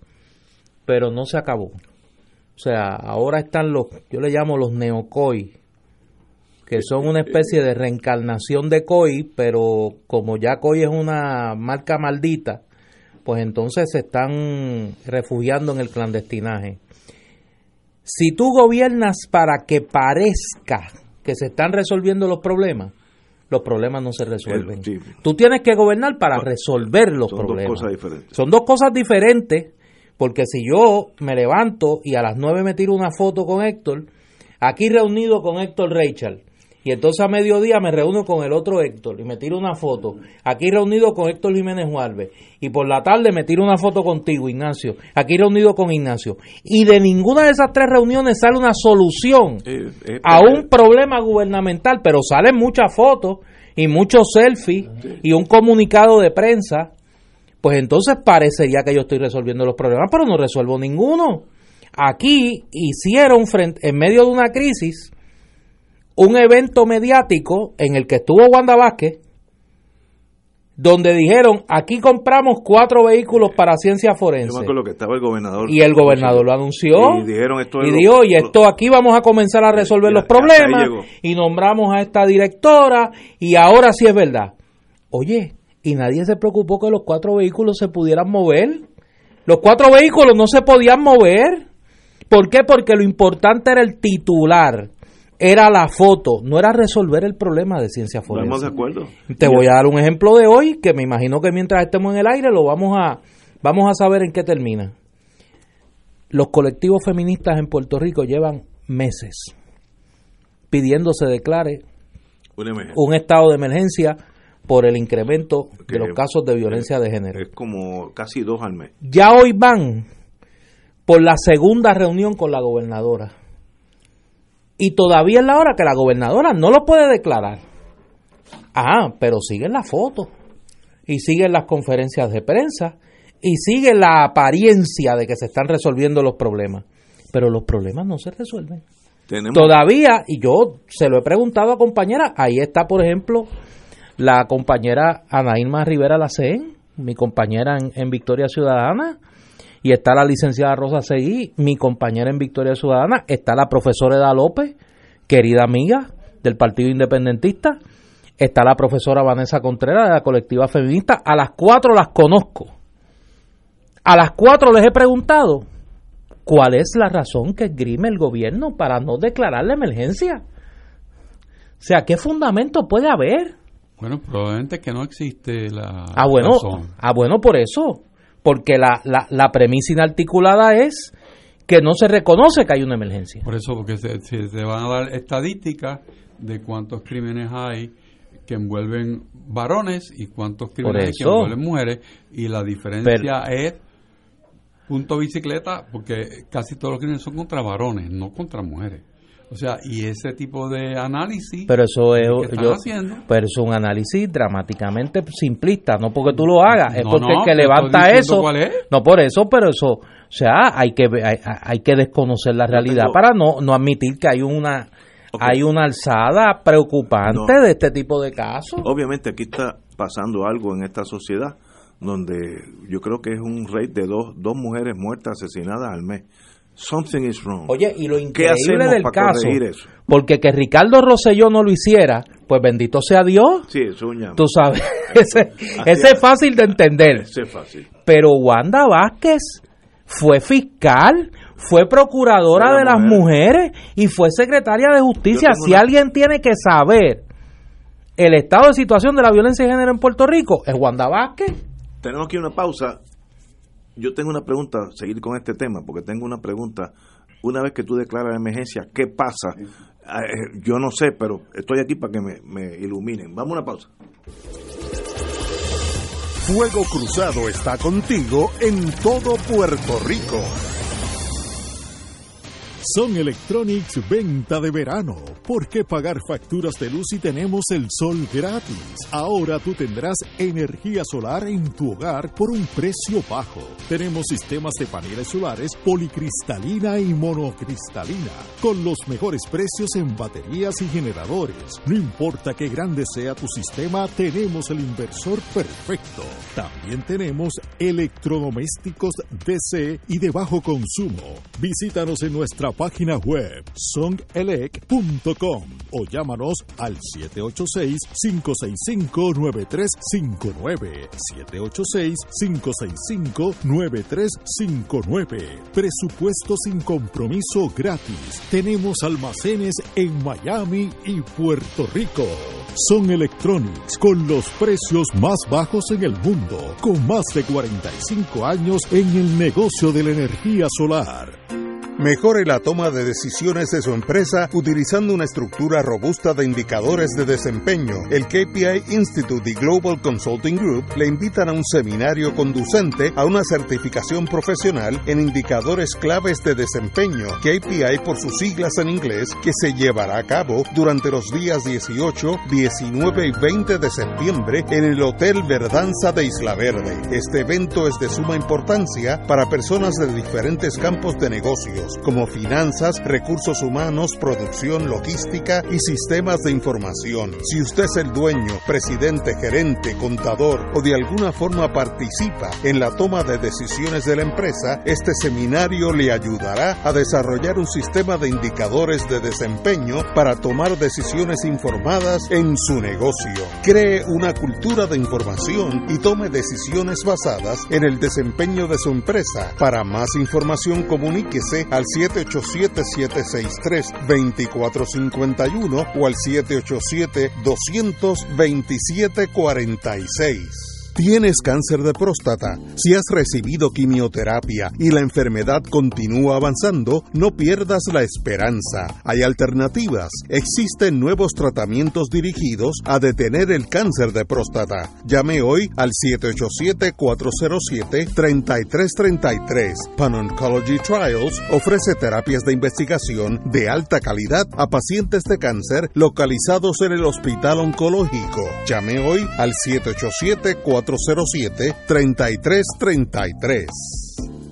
pero no se acabó. O sea, ahora están los, yo le llamo los neocoi, que son una especie de reencarnación de COI, pero como ya COI es una marca maldita, pues entonces se están refugiando en el clandestinaje. Si tú gobiernas para que parezca que se están resolviendo los problemas, los problemas no se resuelven. Sí. Tú tienes que gobernar para resolver los Son dos problemas. cosas diferentes. Son dos cosas diferentes, porque si yo me levanto y a las nueve me tiro una foto con Héctor, aquí reunido con Héctor Rachel, y entonces a mediodía me reúno con el otro Héctor y me tiro una foto, aquí reunido con Héctor Jiménez Juárez, y por la tarde me tiro una foto contigo, Ignacio, aquí reunido con Ignacio, y de ninguna de esas tres reuniones sale una solución Eh, eh, a un problema gubernamental, pero salen muchas fotos y muchos selfies y un comunicado de prensa, pues entonces parecería que yo estoy resolviendo los problemas, pero no resuelvo ninguno. Aquí hicieron frente, en medio de una crisis un evento mediático en el que estuvo Wanda Vázquez, donde dijeron, aquí compramos cuatro vehículos para ciencia forense. que estaba el gobernador. Y el gobernador lo anunció. Y dijeron esto. Y dijo, oye, esto aquí vamos a comenzar a resolver los problemas. Y nombramos a esta directora. Y ahora sí es verdad. Oye, y nadie se preocupó que los cuatro vehículos se pudieran mover. Los cuatro vehículos no se podían mover. ¿Por qué? Porque lo importante era el titular era la foto, no era resolver el problema de ciencia forense. Estamos de acuerdo. Te voy a dar un ejemplo de hoy que me imagino que mientras estemos en el aire lo vamos a vamos a saber en qué termina. Los colectivos feministas en Puerto Rico llevan meses pidiendo se declare un estado de emergencia por el incremento de los casos de violencia de género. Es como casi dos al mes. Ya hoy van por la segunda reunión con la gobernadora y todavía es la hora que la gobernadora no lo puede declarar. Ah, pero siguen la foto y siguen las conferencias de prensa y sigue la apariencia de que se están resolviendo los problemas. Pero los problemas no se resuelven. Todavía, y yo se lo he preguntado a compañeras, ahí está, por ejemplo, la compañera Anaíma Rivera Lacén, mi compañera en, en Victoria Ciudadana, y está la licenciada Rosa Seguí, mi compañera en Victoria Ciudadana, está la profesora Eda López, querida amiga del Partido Independentista, está la profesora Vanessa Contreras de la colectiva feminista, a las cuatro las conozco. A las cuatro les he preguntado cuál es la razón que esgrime el gobierno para no declarar la emergencia. O sea, ¿qué fundamento puede haber? Bueno, probablemente que no existe la ah, bueno, Ah, bueno, por eso porque la, la, la premisa inarticulada es que no se reconoce que hay una emergencia. Por eso, porque se, se, van a dar estadísticas de cuántos crímenes hay que envuelven varones y cuántos crímenes hay que envuelven mujeres, y la diferencia es punto bicicleta, porque casi todos los crímenes son contra varones, no contra mujeres. O sea, y ese tipo de análisis. Pero eso es, yo, pero es un análisis dramáticamente simplista, no porque tú lo hagas, es porque el que levanta eso. No por eso, pero eso, o sea, hay que hay, que desconocer la realidad para no no admitir que hay una hay una alzada preocupante de este tipo de casos. Obviamente aquí está pasando algo en esta sociedad donde yo creo que es un rate de dos, dos mujeres muertas asesinadas al mes Something is wrong. Oye, y lo increíble del caso, porque que Ricardo Rosselló no lo hiciera, pues bendito sea Dios. Sí, es Tú sabes, ese, es fácil de entender. Ese es fácil. Pero Wanda Vázquez fue fiscal, fue procuradora de, las mujeres y fue secretaria de justicia. Si alguien tiene que saber el estado de situación de la violencia de género en Puerto Rico, es Wanda Vázquez. Tenemos aquí una pausa yo tengo una pregunta, seguir con este tema, porque tengo una pregunta. Una vez que tú declaras la emergencia, ¿qué pasa? Ah, eh, yo no sé, pero estoy aquí para que me, me iluminen. Vamos a una pausa. Fuego Cruzado está contigo en todo Puerto Rico. Son Electronics venta de verano. ¿Por qué pagar facturas de luz si tenemos el sol gratis? Ahora tú tendrás energía solar en tu hogar por un precio bajo. Tenemos sistemas de paneles solares policristalina y monocristalina con los mejores precios en baterías y generadores. No importa qué grande sea tu sistema, tenemos el inversor perfecto. También tenemos electrodomésticos DC y de bajo consumo. Visítanos en nuestra página web songelec.com o llámanos al 786-565-9359. 786-565-9359. Presupuesto sin compromiso gratis. Tenemos almacenes en Miami y Puerto Rico. Son Electronics con los precios más bajos en el mundo, con más de 45 años en el negocio de la energía solar. Mejore la toma de decisiones de su empresa utilizando una estructura robusta de indicadores de desempeño. El KPI Institute y Global Consulting Group le invitan a un seminario conducente a una certificación profesional en indicadores claves de desempeño, KPI por sus siglas en inglés, que se llevará a cabo durante los días 18, 19 y 20 de septiembre en el Hotel Verdanza de Isla Verde. Este evento es de suma importancia para personas de diferentes campos de como finanzas, recursos humanos, producción, logística y sistemas de información. Si usted es el dueño, presidente, gerente, contador o de alguna forma participa en la toma de decisiones de la empresa, este seminario le ayudará a desarrollar un sistema de indicadores de desempeño para tomar decisiones informadas en su negocio. Cree una cultura de información y tome decisiones basadas en el desempeño de su empresa. Para más información comuníquese al 787-763-2451 o al 787-227-46. Tienes cáncer de próstata. Si has recibido quimioterapia y la enfermedad continúa avanzando, no pierdas la esperanza. Hay alternativas. Existen nuevos tratamientos dirigidos a detener el cáncer de próstata. Llame hoy al 787-407-3333. Pan Oncology Trials ofrece terapias de investigación de alta calidad a pacientes de cáncer localizados en el Hospital Oncológico. Llame hoy al 787 407 407-3333.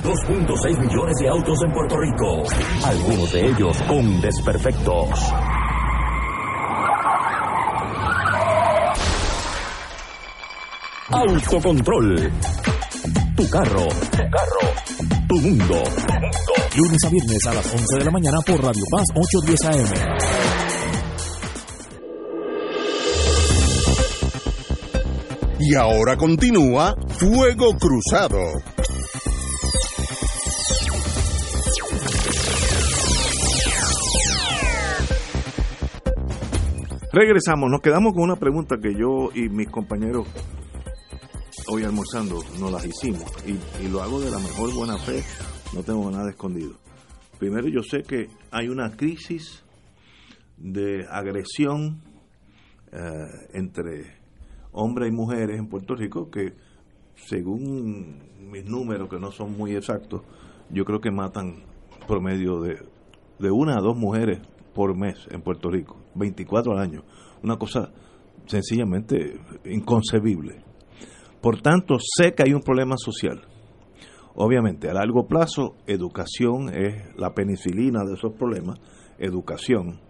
2.6 millones de autos en Puerto Rico, algunos de ellos con desperfectos. Autocontrol. Tu carro. Tu carro. Tu mundo. Lunes a viernes a las 11 de la mañana por Radio Paz 810 AM. Y ahora continúa Fuego Cruzado. Regresamos, nos quedamos con una pregunta que yo y mis compañeros hoy almorzando nos las hicimos y, lo hago de la mejor buena fe, no tengo nada escondido. Primero yo sé que hay una crisis de agresión eh, entre hombres y mujeres en Puerto Rico que, según mis números, que no son muy exactos, yo creo que matan promedio de, de una a dos mujeres por mes en Puerto Rico, 24 al año. Una cosa sencillamente inconcebible. Por tanto, sé que hay un problema social. Obviamente, a largo plazo, educación es la penicilina de esos problemas, educación.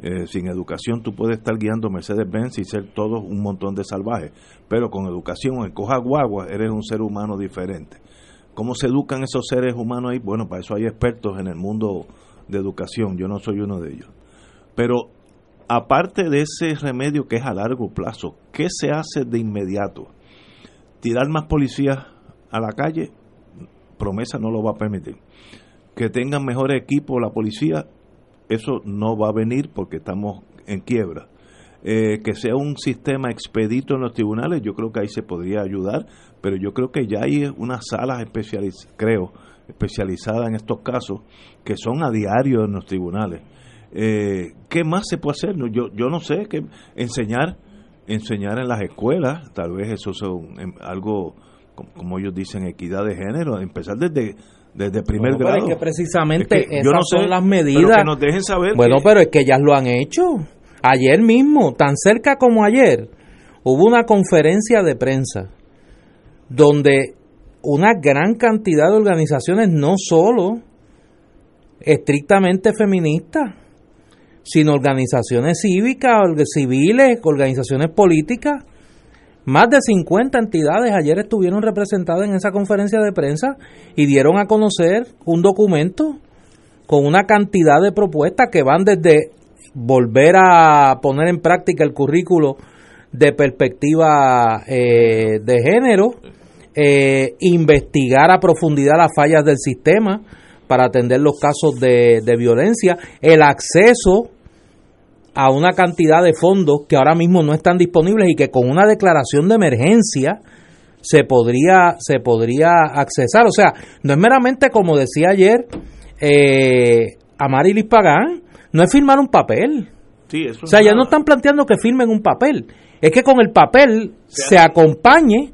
Eh, sin educación tú puedes estar guiando Mercedes-Benz y ser todos un montón de salvajes, pero con educación, en coja guagua, eres un ser humano diferente. ¿Cómo se educan esos seres humanos ahí? Bueno, para eso hay expertos en el mundo de educación, yo no soy uno de ellos. Pero aparte de ese remedio que es a largo plazo, ¿qué se hace de inmediato? Tirar más policías a la calle, promesa no lo va a permitir. Que tengan mejor equipo la policía, eso no va a venir porque estamos en quiebra. Eh, que sea un sistema expedito en los tribunales, yo creo que ahí se podría ayudar, pero yo creo que ya hay unas salas especializadas, creo, especializadas en estos casos, que son a diario en los tribunales. Eh, ¿Qué más se puede hacer? Yo, yo no sé, que enseñar, enseñar en las escuelas, tal vez eso es em, algo, como ellos dicen, equidad de género, empezar desde desde primer grado. que precisamente esas son las medidas. nos dejen saber. Bueno, pero es que ellas lo han hecho. Ayer mismo, tan cerca como ayer, hubo una conferencia de prensa donde una gran cantidad de organizaciones, no solo estrictamente feministas, sino organizaciones cívicas, civiles, organizaciones políticas, más de 50 entidades ayer estuvieron representadas en esa conferencia de prensa y dieron a conocer un documento con una cantidad de propuestas que van desde volver a poner en práctica el currículo de perspectiva eh, de género, eh, investigar a profundidad las fallas del sistema para atender los casos de, de violencia, el acceso a una cantidad de fondos que ahora mismo no están disponibles y que con una declaración de emergencia se podría se podría accesar. O sea, no es meramente como decía ayer eh, Amarilis Pagán, no es firmar un papel. o sea, ya no están planteando que firmen un papel. Es que con el papel se acompañe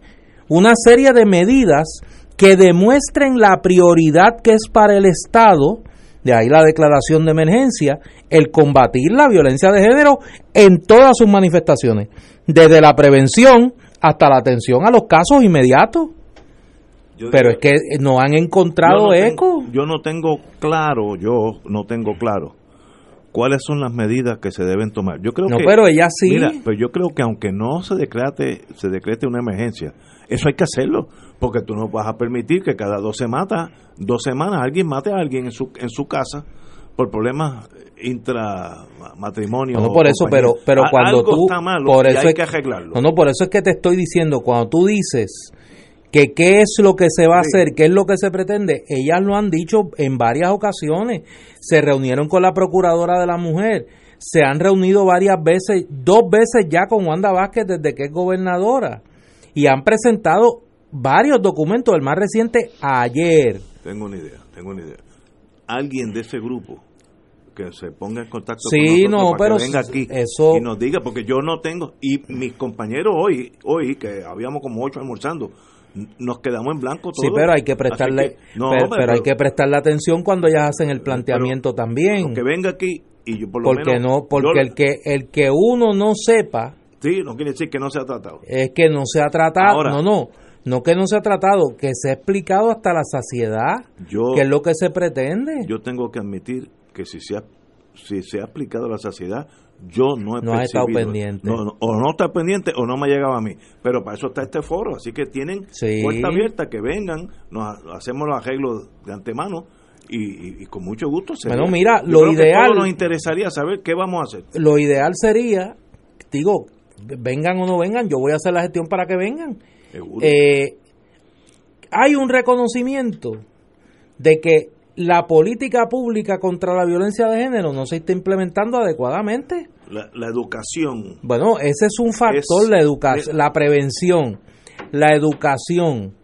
una serie de medidas que demuestren la prioridad que es para el Estado de ahí la declaración de emergencia, el combatir la violencia de género en todas sus manifestaciones, desde la prevención hasta la atención a los casos inmediatos. pero es que no han encontrado eco. yo no tengo claro, yo no tengo claro cuáles son las medidas que se deben tomar. Yo creo no, que pero ella sí. Mira, pero yo creo que aunque no se decrete se decrete una emergencia, eso hay que hacerlo, porque tú no vas a permitir que cada dos semanas, dos semanas alguien mate a alguien en su en su casa por problemas intramatrimonio. No, por eso, pero pero cuando tú por eso hay que arreglarlo. No, no, por eso es que te estoy diciendo cuando tú dices que qué es lo que se va a hacer, qué es lo que se pretende, ellas lo han dicho en varias ocasiones. Se reunieron con la procuradora de la mujer, se han reunido varias veces, dos veces ya con Wanda Vázquez desde que es gobernadora y han presentado varios documentos, el más reciente ayer. Tengo una idea, tengo una idea. Alguien de ese grupo que se ponga en contacto con nosotros para pero que venga aquí y nos diga, porque yo no tengo, y mis compañeros hoy, hoy que habíamos como ocho almorzando, nos quedamos en blanco todos. Sí, pero hay que prestarle, pero, hay que prestarle atención cuando ellas hacen el planteamiento también. Que venga aquí y yo por lo porque no, porque el que el que uno no sepa. Sí, no quiere decir que no se ha tratado. Es que no se ha tratado. no, no. No que no se ha tratado, que se ha explicado hasta la saciedad, que es lo que se pretende. Yo tengo que admitir que si se ha, si se ha explicado la saciedad, yo no he no estado pendiente. o no está pendiente o no me ha llegado a mí. Pero para eso está este foro. Así que tienen puerta abierta, que vengan, nos hacemos los arreglos de antemano. Y, con mucho gusto. Sería. Bueno, mira, lo ideal. nos interesaría saber qué vamos a hacer. Lo ideal sería, digo, vengan o no vengan, yo voy a hacer la gestión para que vengan. Eh, hay un reconocimiento de que la política pública contra la violencia de género no se está implementando adecuadamente. La, educación. Bueno, ese es un factor, la educación, la prevención, la educación.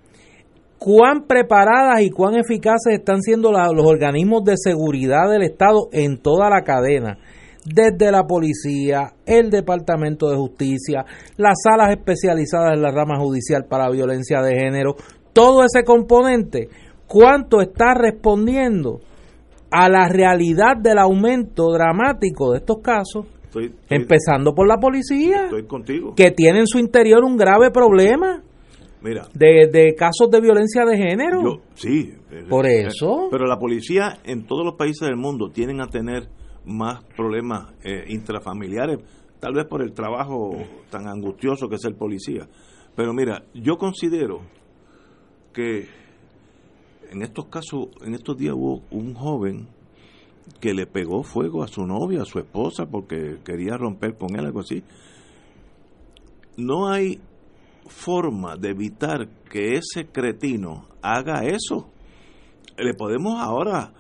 ¿Cuán preparadas y cuán eficaces están siendo los organismos de seguridad del Estado en toda la cadena? Desde la policía, el Departamento de Justicia, las salas especializadas en la rama judicial para violencia de género, todo ese componente cuánto está respondiendo a la realidad del aumento dramático de estos casos, empezando por la policía, que tiene en su interior un grave problema. Mira, de, casos de violencia de género. sí. Por eso. Pero la policía en todos los países del mundo tienen a tener más problemas eh, intrafamiliares, tal vez por el trabajo tan angustioso que es el policía. Pero mira, yo considero que en estos casos, en estos días hubo un joven que le pegó fuego a su novia, a su esposa, porque quería romper con él, algo así. No hay forma de evitar que ese cretino haga eso. Le podemos ahora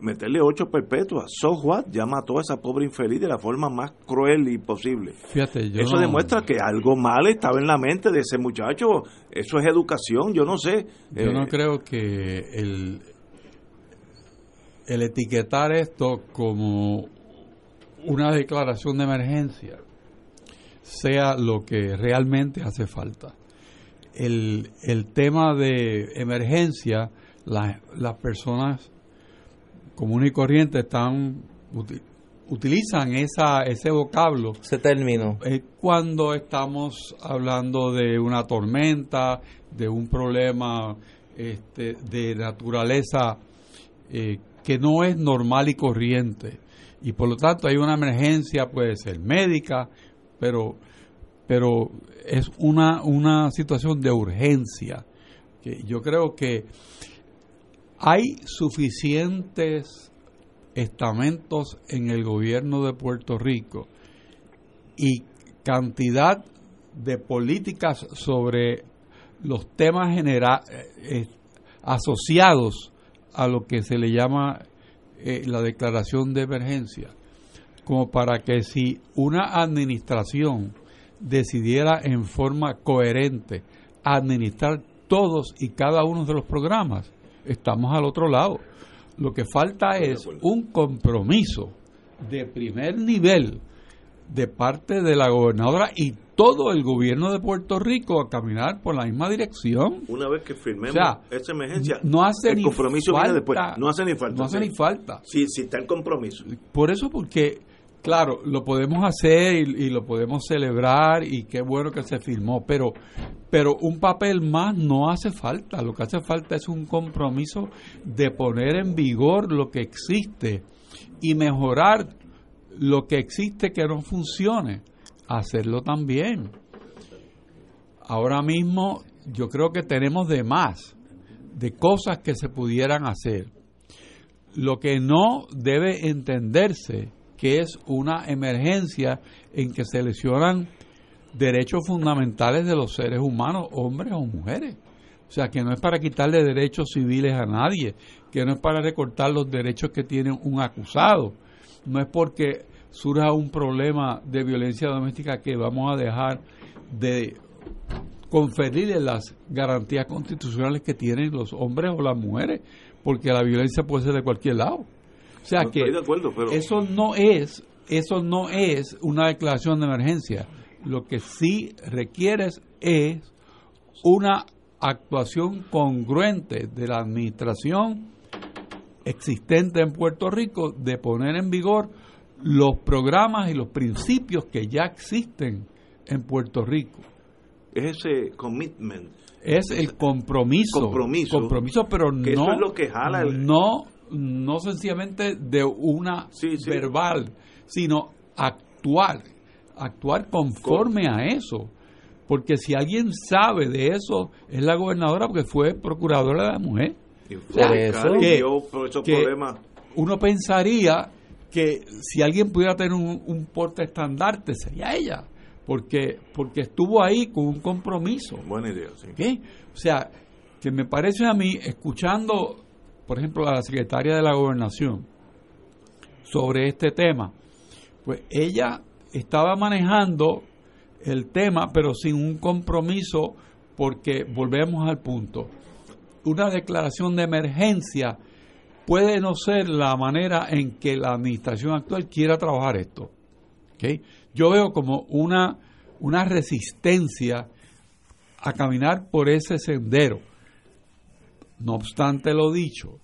meterle ocho perpetuas. So what? Ya mató a esa pobre infeliz de la forma más cruel y posible. Fíjate, Eso demuestra que algo mal estaba en la mente de ese muchacho. Eso es educación, yo no sé. Yo no eh, creo que el, el etiquetar esto como una declaración de emergencia sea lo que realmente hace falta. El, el tema de emergencia, las personas común y corriente están utilizan esa, ese vocablo. Ese término. Eh, cuando estamos hablando de una tormenta, de un problema este, de naturaleza eh, que no es normal y corriente. Y por lo tanto hay una emergencia, puede ser médica, pero, pero es una, una situación de urgencia. Que yo creo que hay suficientes estamentos en el gobierno de Puerto Rico y cantidad de políticas sobre los temas genera eh, asociados a lo que se le llama eh, la declaración de emergencia, como para que si una administración decidiera en forma coherente administrar todos y cada uno de los programas, estamos al otro lado. Lo que falta es un compromiso de primer nivel de parte de la gobernadora y todo el gobierno de Puerto Rico a caminar por la misma dirección. Una vez que firmemos esa emergencia, no hace el compromiso falta, después. No hace ni falta. No hace ni falta. Sí, sí está el compromiso. Por eso, porque Claro, lo podemos hacer y, lo podemos celebrar y qué bueno que se firmó, pero, pero un papel más no hace falta. Lo que hace falta es un compromiso de poner en vigor lo que existe y mejorar lo que existe que no funcione, hacerlo también. Ahora mismo yo creo que tenemos de más, de cosas que se pudieran hacer. Lo que no debe entenderse que es una emergencia en que se lesionan derechos fundamentales de los seres humanos, hombres o mujeres. O sea, que no es para quitarle derechos civiles a nadie, que no es para recortar los derechos que tiene un acusado, no es porque surja un problema de violencia doméstica que vamos a dejar de conferirle las garantías constitucionales que tienen los hombres o las mujeres, porque la violencia puede ser de cualquier lado. O sea que eso no es eso no es una declaración de emergencia. Lo que sí requiere es una actuación congruente de la administración existente en Puerto Rico de poner en vigor los programas y los principios que ya existen en Puerto Rico. ese commitment. Es el compromiso. Compromiso. Compromiso, pero no. Eso es lo que jala No, no sencillamente de una verbal, sino actuar. Actuar conforme a eso. Porque si alguien sabe de eso, es la gobernadora porque fue procuradora de la mujer. por eso, que, uno pensaría que si alguien pudiera tener un, porte estandarte sería ella, porque porque estuvo ahí con un compromiso. Buena idea, sí. O sea, que me parece a mí, escuchando, por ejemplo, a la secretaria de la gobernación sobre este tema, pues ella estaba manejando el tema, pero sin un compromiso, porque volvemos al punto. Una declaración de emergencia puede no ser la manera en que la administración actual quiera trabajar esto. Yo veo como una, una resistencia a caminar por ese sendero. No obstante lo dicho,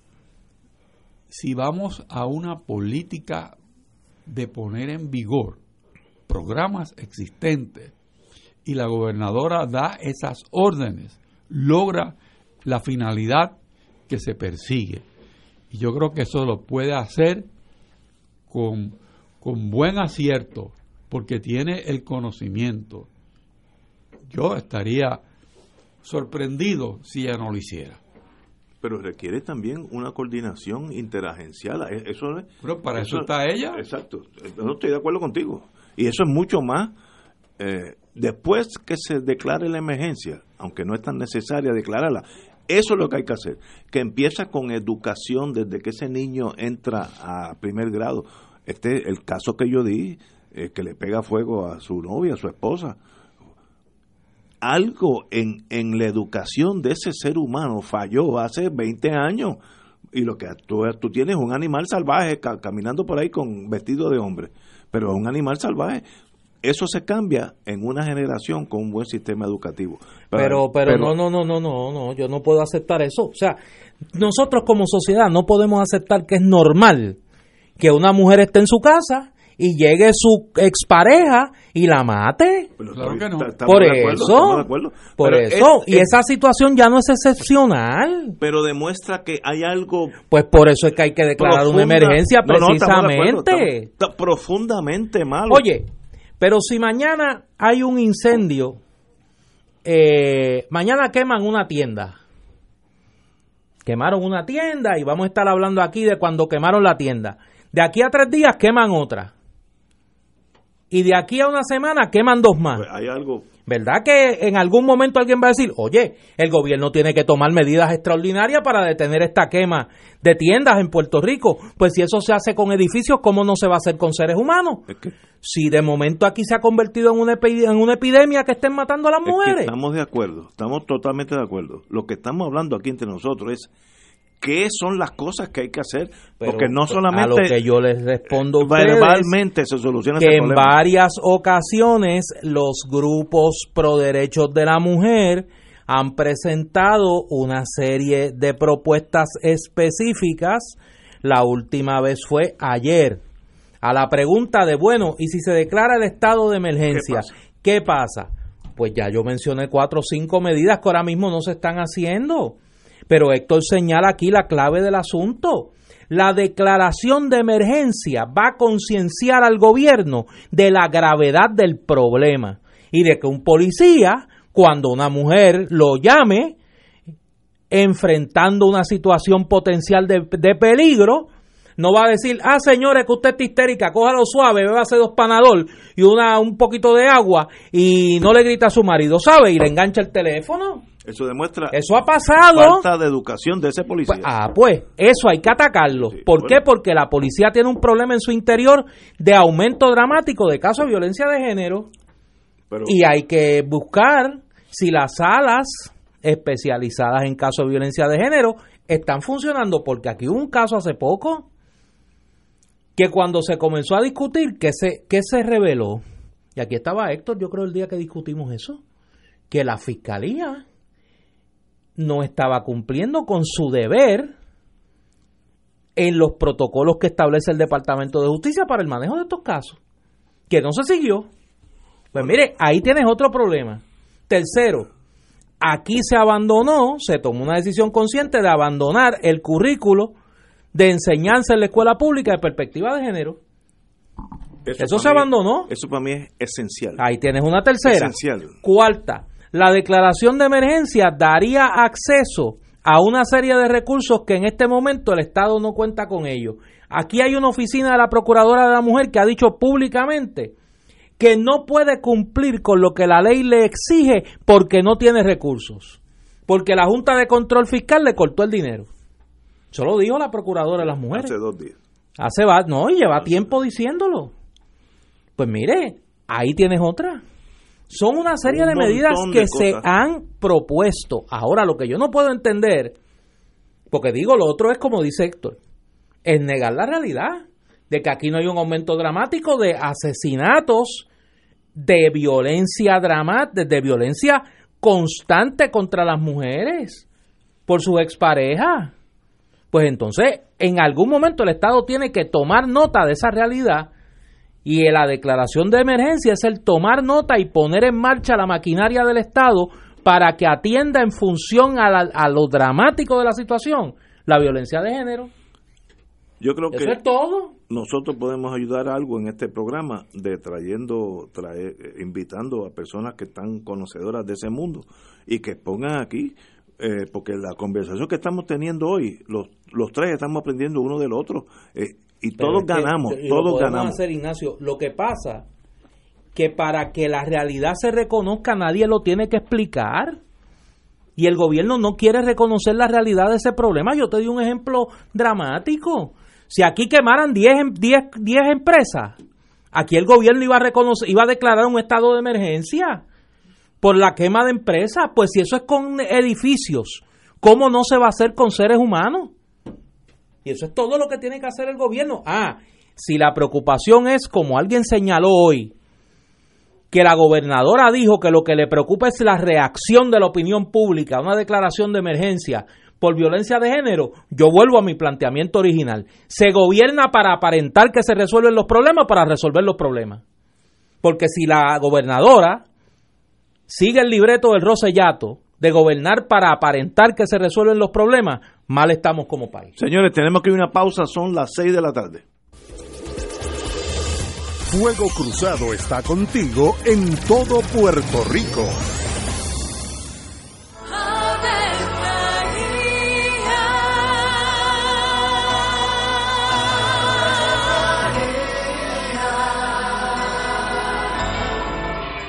si vamos a una política de poner en vigor programas existentes y la gobernadora da esas órdenes, logra la finalidad que se persigue. Y yo creo que eso lo puede hacer con, buen acierto, porque tiene el conocimiento. Yo estaría sorprendido si ella no lo hiciera. Pero requiere también una coordinación interagencial. E, eso, Pero para eso, está ella. Exacto. No estoy de acuerdo contigo. Y eso es mucho más. Eh, después que se declare la emergencia, aunque no es tan necesaria declararla, eso es lo que hay que hacer, que empieza con educación desde que ese niño entra a primer grado. Este, el caso que yo di, eh, que le pega fuego a su novia, a su esposa. Algo en, en la educación de ese ser humano falló hace 20 años. Y lo que tú, tú tienes un animal salvaje caminando por ahí con vestido de hombre, pero un animal salvaje eso se cambia en una generación con un buen sistema educativo. Pero, pero, no, no, no, no, no, no, yo no puedo aceptar eso. O sea, nosotros como sociedad no podemos aceptar que es normal que una mujer esté en su casa y llegue su expareja y la mate. Claro que no. Por eso, por eso, y esa situación ya no es excepcional. Pero demuestra que hay algo. Pues por eso es que hay que declarar una emergencia, precisamente. profundamente malo. Oye, pero si mañana hay un incendio, eh, mañana queman una tienda. Quemaron una tienda y vamos a estar hablando aquí de cuando quemaron la tienda. De aquí a tres días queman otra. Y de aquí a una semana queman dos más. Pues hay algo ¿Verdad que en algún momento alguien va a decir, oye, el gobierno tiene que tomar medidas extraordinarias para detener esta quema de tiendas en Puerto Rico? Pues si eso se hace con edificios, ¿cómo no se va a hacer con seres humanos? Si de momento aquí se ha convertido en una, en una epidemia que estén matando a las mujeres. estamos de acuerdo, estamos totalmente de acuerdo. Lo que estamos hablando aquí entre nosotros es qué son las cosas que hay que hacer, porque no solamente a lo que yo les respondo a verbalmente se soluciona que en varias ocasiones los grupos pro derechos de la mujer han presentado una serie de propuestas específicas. La última vez fue ayer a la pregunta de, bueno, ¿y si se declara el estado de emergencia? ¿Qué pasa? Pues ya yo mencioné cuatro o cinco medidas que ahora mismo no se están haciendo. Pero Héctor señala aquí la clave del asunto. La declaración de emergencia va a concienciar al gobierno de la gravedad del problema y de que un policía, cuando una mujer lo llame, enfrentando una situación potencial de, peligro, no va a decir, ah, señores, que usted está histérica, cójalo suave, hacer dos panadol y una, un poquito de agua y no le grita a su marido, ¿sabe? Y le engancha el teléfono. Eso demuestra eso ha pasado. falta de educación de ese policía. ah, pues eso hay que atacarlo. ¿Por qué? Porque la policía tiene un problema en su interior de aumento dramático de casos de violencia de género. y hay que buscar si las salas especializadas en casos de violencia de género están funcionando, porque aquí hubo un caso hace poco que cuando se comenzó a discutir, ¿qué se, qué se reveló? Y aquí estaba Héctor, yo creo el día que discutimos eso, que la fiscalía no estaba cumpliendo con su deber en los protocolos que establece el Departamento de Justicia para el manejo de estos casos, que no se siguió. Pues mire, ahí tienes otro problema. Tercero, aquí se abandonó, se tomó una decisión consciente de abandonar el currículo de enseñanza en la escuela pública de perspectiva de género. Eso, se abandonó. Eso para mí es esencial. Ahí tienes una tercera. Esencial. Cuarta, la declaración de emergencia daría acceso a una serie de recursos que en este momento el Estado no cuenta con ellos. Aquí hay una oficina de la Procuradora de la Mujer que ha dicho públicamente que no puede cumplir con lo que la ley le exige porque no tiene recursos. Porque la Junta de Control Fiscal le cortó el dinero. Eso lo dijo la Procuradora de las Mujeres. Hace dos días. Hace va, no, y lleva tiempo diciéndolo. Pues mire, ahí tienes otra. Son una serie de medidas que se han propuesto. Ahora, lo que yo no puedo entender, porque digo, lo otro es como dice Héctor, es negar la realidad de que aquí no hay un aumento dramático de asesinatos, de violencia dramática, de violencia constante contra las mujeres por sus exparejas. Pues entonces, en algún momento el Estado tiene que tomar nota de esa realidad y la declaración de emergencia es el tomar nota y poner en marcha la maquinaria del Estado para que atienda en función a, a lo dramático de la situación la violencia de género. Yo creo que todo. nosotros podemos ayudar algo en este programa de trayendo, traer, invitando a personas que están conocedoras de ese mundo y que pongan aquí, eh, porque la conversación que estamos teniendo hoy, los, los tres estamos aprendiendo uno del otro eh, y todos ganamos, todos ganamos. hacer, Ignacio, lo que pasa que para que la realidad se reconozca nadie lo tiene que explicar y el gobierno no quiere reconocer la realidad de ese problema. Yo te di un ejemplo dramático. Si aquí quemaran 10, 10, 10 empresas, aquí el gobierno iba a, reconocer, iba a declarar un estado de emergencia por la quema de empresas. Pues si eso es con edificios, ¿cómo no se va a hacer con seres humanos? Y eso es todo lo que tiene que hacer el gobierno. Ah, si la preocupación es, como alguien señaló hoy, que la gobernadora dijo que lo que le preocupa es la reacción de la opinión pública una declaración de emergencia por violencia de género, yo vuelvo a mi planteamiento original. Se gobierna para aparentar que se resuelven los problemas, para resolver los problemas. Porque si la gobernadora sigue el libreto del Rosellato de gobernar para aparentar que se resuelven los problemas, mal estamos como país. Señores, tenemos que ir a una pausa, son las 6 de la tarde. Fuego Cruzado está contigo en todo Puerto Rico.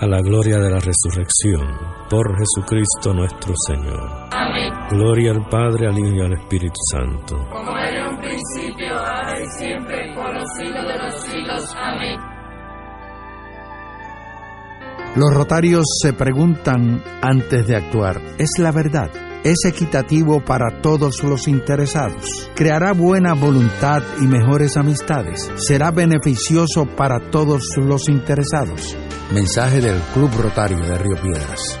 a la gloria de la resurrección, por Jesucristo nuestro Señor. Amén. Gloria al Padre, al Hijo y al Espíritu Santo. Como era en un principio, ahora y siempre, por los siglos de los siglos. Amén. Los rotarios se preguntan antes de actuar, ¿es la verdad? ¿Es equitativo para todos los interesados? ¿Creará buena voluntad y mejores amistades? ¿Será beneficioso para todos los interesados? Mensaje del Club Rotario de Río Piedras.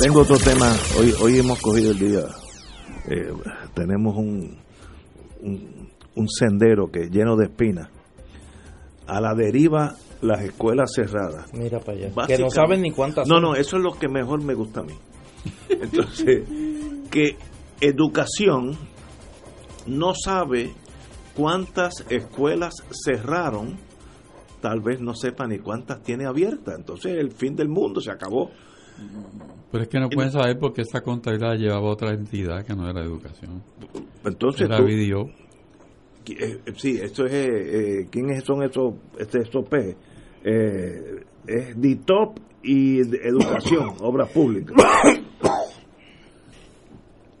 Tengo otro tema. Hoy, hoy hemos cogido el día. eh, tenemos un, un, un sendero que lleno de espinas. A la deriva, las escuelas cerradas. Mira para allá. Que no saben ni cuántas No, son. no, eso es lo que mejor me gusta a mí. Entonces, que educación no sabe cuántas escuelas cerraron, tal vez no sepa ni cuántas tiene abiertas. Entonces, el fin del mundo se acabó. Pero es que no pueden saber porque esa contabilidad llevaba otra entidad que no era educación. Entonces, Era tú- video. Eh, eh, sí, esto es. eh, eh, ¿Quiénes son esos, este, estos P? Eh, es DITOP y Educación, Obras Públicas.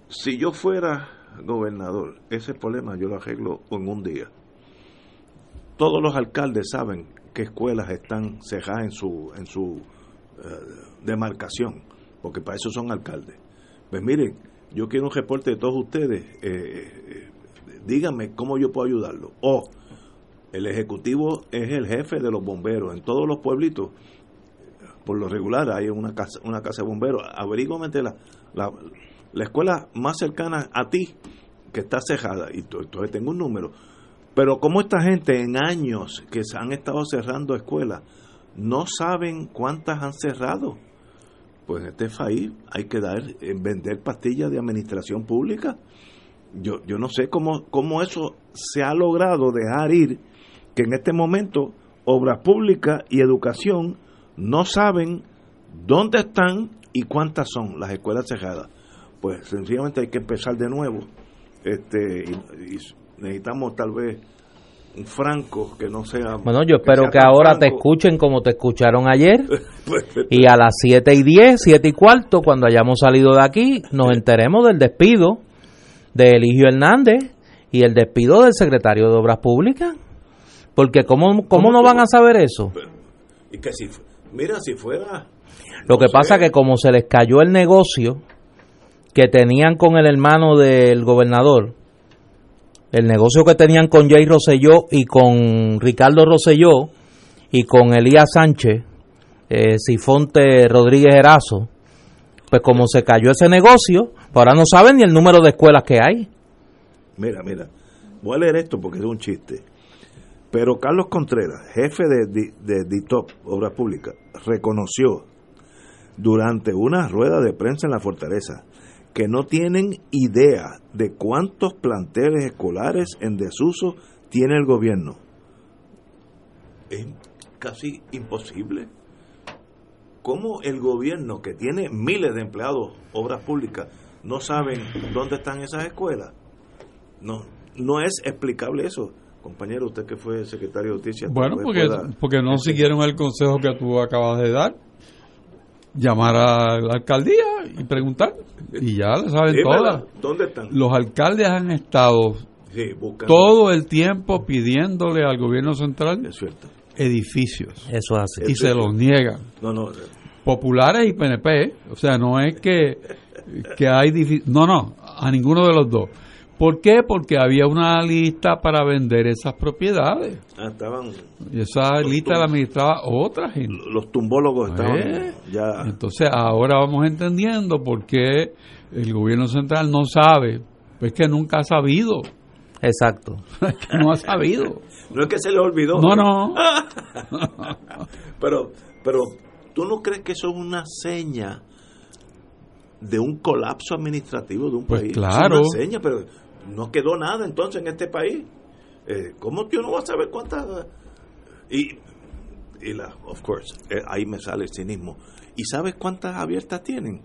si yo fuera gobernador, ese problema yo lo arreglo en un día. Todos los alcaldes saben qué escuelas están cejadas en su, en su demarcación, porque para eso son alcaldes. Pues miren, yo quiero un reporte de todos ustedes. eh, eh, díganme cómo yo puedo ayudarlo. O el ejecutivo es el jefe de los bomberos en todos los pueblitos. Por lo regular hay una casa, una casa de bomberos. Averígame la, la, la escuela más cercana a ti que está cejada. Y to- entonces tengo un número. Pero como esta gente en años que se han estado cerrando escuelas, no saben cuántas han cerrado. Pues este país hay que dar, eh, vender pastillas de administración pública yo, yo no sé cómo, cómo eso se ha logrado dejar ir, que en este momento obras públicas y educación no saben dónde están y cuántas son las escuelas cerradas. Pues sencillamente hay que empezar de nuevo. Este, y necesitamos tal vez un franco que no sea... Bueno, yo espero que tan ahora te escuchen como te escucharon ayer. Pues, Y a las 7 y 10, 7 y cuarto, cuando hayamos salido de aquí, nos enteremos del despido de Eligio Hernández y el despido del secretario de Obras Públicas. Porque ¿cómo, cómo no van a saber eso? y que si, mira, si fuera... Lo que pasa que como se les cayó el negocio que tenían con el hermano del gobernador, el negocio que tenían con Jay Rosselló y con Ricardo Rosselló y con Elías Sánchez, eh, Sifonte Rodríguez Erazo, pues como se cayó ese negocio, ahora no saben ni el número de escuelas que hay. Mira, mira, voy a leer esto porque es un chiste. Pero Carlos Contreras, jefe de, Di- de DITOP, Obras Públicas, reconoció durante una rueda de prensa en la fortaleza que no tienen idea de cuántos planteles escolares en desuso tiene el gobierno. Es casi imposible. ¿Cómo el gobierno que tiene miles de empleados, obras públicas, no saben dónde están esas escuelas? No, no es explicable eso. compañero, usted que fue secretario de Justicia. Bueno, porque, porque no siguieron el consejo que tú acabas de dar. Llamar a la alcaldía y preguntar. Y ya lo saben todas. ¿Dónde están? Los alcaldes han estado todo el tiempo pidiéndole al gobierno central edificios. Eso hace. Y se los niegan. No, no. Populares y PNP. O sea, no es que, que hay... No, no, a ninguno de los dos. ¿Por qué? Porque había una lista para vender esas propiedades. Ah, estaban. Y esa lista la administraba otra gente. Los tumbólogos estaban pues, ya. Entonces ahora vamos entendiendo por qué el gobierno central no sabe. Pues que nunca ha sabido. Exacto. que no ha sabido. No es que se le olvidó. No, no. pero, pero, ¿tú no crees que eso es una seña de un colapso administrativo de un pues país? Claro. Es una seña, pero no quedó nada entonces en este país. Eh, ¿Cómo yo no voy a saber cuántas? Y, y la, of course, eh, ahí me sale el cinismo. ¿Y sabes cuántas abiertas tienen?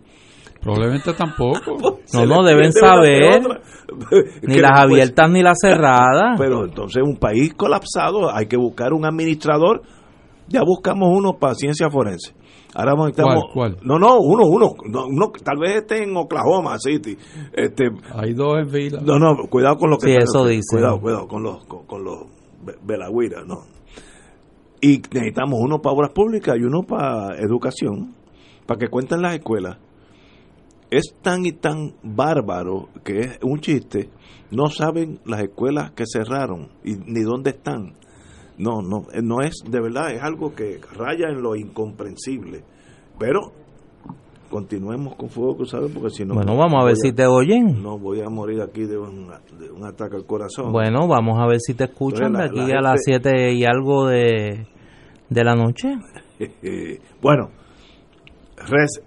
Probablemente tampoco. no, no, deben saber. ni las abiertas ni las cerradas. Pero entonces un país colapsado, hay que buscar un administrador. Ya buscamos uno para ciencia forense. Ahora estamos, ¿Cuál, No, no, uno, uno, uno, tal vez esté en Oklahoma City. Este, Hay dos en fila. No, no, cuidado con lo que sí, eso dice. Cuidado, cuidado con los con, con los velagüiras, no. Y necesitamos uno para obras públicas y uno para educación, para que cuenten las escuelas es tan y tan bárbaro que es un chiste. No saben las escuelas que cerraron y ni dónde están. No, no, no es de verdad, es algo que raya en lo incomprensible. Pero continuemos con fuego cruzado porque si no. Bueno, vamos a ver si te oyen. No voy a morir aquí de un, ataque al corazón. Bueno, vamos a ver si te escuchan de aquí a las 7 y algo de, de la noche. bueno,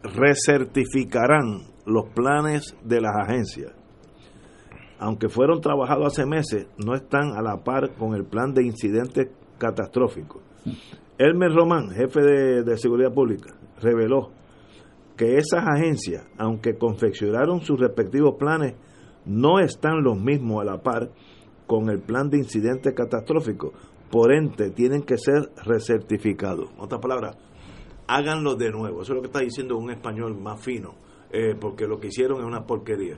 recertificarán los planes de las agencias, aunque fueron trabajados hace meses, no están a la par con el plan de incidentes catastróficos. Elmer Román, jefe de, Seguridad Pública, reveló que esas agencias, aunque confeccionaron sus respectivos planes, no están los mismos a la par con el plan de incidentes catastróficos. Por ende, tienen que ser recertificados. En otras palabras, háganlo de nuevo. Eso es lo que está diciendo un español más fino eh, porque lo que hicieron es una porquería.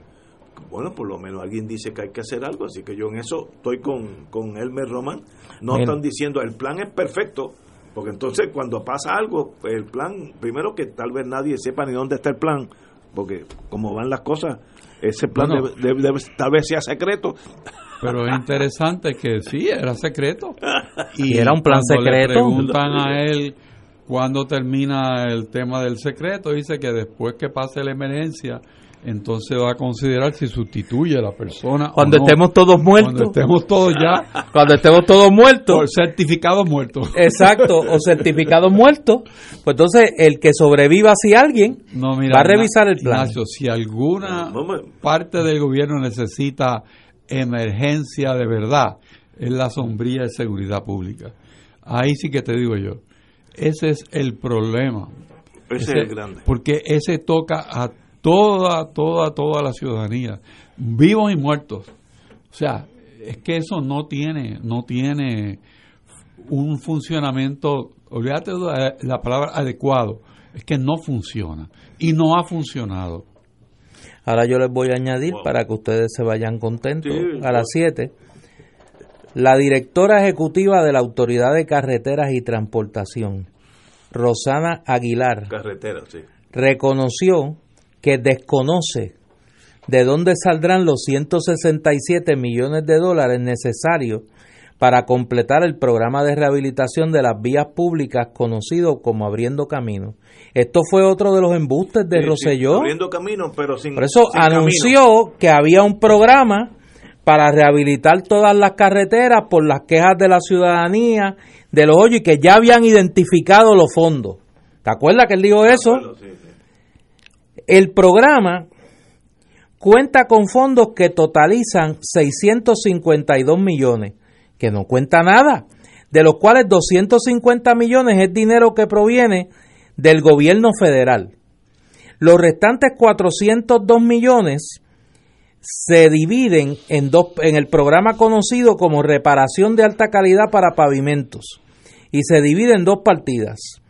Bueno, por lo menos alguien dice que hay que hacer algo, así que yo en eso estoy con, con Elmer Román. No están diciendo el plan es perfecto, porque entonces cuando pasa algo, el plan, primero que tal vez nadie sepa ni dónde está el plan, porque como van las cosas, ese plan debe, tal vez sea secreto. Pero es interesante que sí, era secreto. Y era un plan secreto. Le preguntan a él cuando termina el tema del secreto, dice que después que pase la emergencia, entonces va a considerar si sustituye a la persona. Cuando estemos todos muertos. Cuando estemos todos ya. Cuando estemos todos muertos. Por certificados muertos. Exacto, o certificados muertos. Pues entonces el que sobreviva si alguien va a revisar el plan. Ignacio, si alguna parte del gobierno necesita emergencia de verdad, es la sombría de seguridad pública. Ahí sí que te digo yo ese es el problema. Ese, es el grande. Porque ese toca a toda, toda, toda la ciudadanía, vivos y muertos. O sea, es que eso no tiene, no tiene un funcionamiento, olvídate de la palabra adecuado, es que no funciona y no ha funcionado. Ahora yo les voy a añadir para que ustedes se vayan contentos a las 7 la directora ejecutiva de la Autoridad de Carreteras y Transportación, Rosana Aguilar, reconoció que desconoce de dónde saldrán los 167 millones de dólares necesarios para completar el programa de rehabilitación de las vías públicas conocido como Abriendo Camino. Esto fue otro de los embustes de Roselló. abriendo Camino, pero sin Por eso anunció que había un programa para rehabilitar todas las carreteras por las quejas de la ciudadanía, de los hoyos y que ya habían identificado los fondos. ¿Te acuerdas que él dijo eso? El programa cuenta con fondos que totalizan 652 millones, que no cuenta nada, de los cuales 250 millones es dinero que proviene del gobierno federal. Los restantes 402 millones se dividen en dos en el programa conocido como reparación de alta calidad para pavimentos y se divide en dos partidas.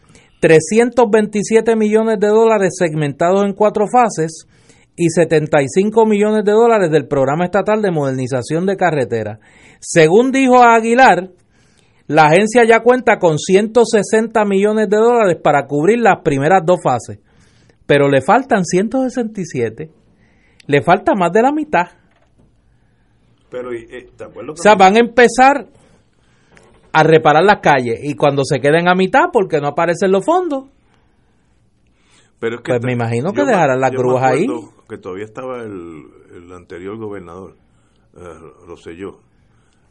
327 millones de dólares segmentados en cuatro fases y 75 millones de dólares del programa estatal de modernización de carreteras. Según dijo Aguilar, la agencia ya cuenta con 160 millones de dólares para cubrir las primeras dos fases, pero le faltan 167. Le falta más de la mitad. Pero, eh, ¿te O sea, van a empezar a reparar las calles y cuando se queden a mitad porque no aparecen los fondos, Pero es que pues me imagino que dejarán las grúas ahí. Que todavía estaba el, el anterior gobernador, eh, Rosselló,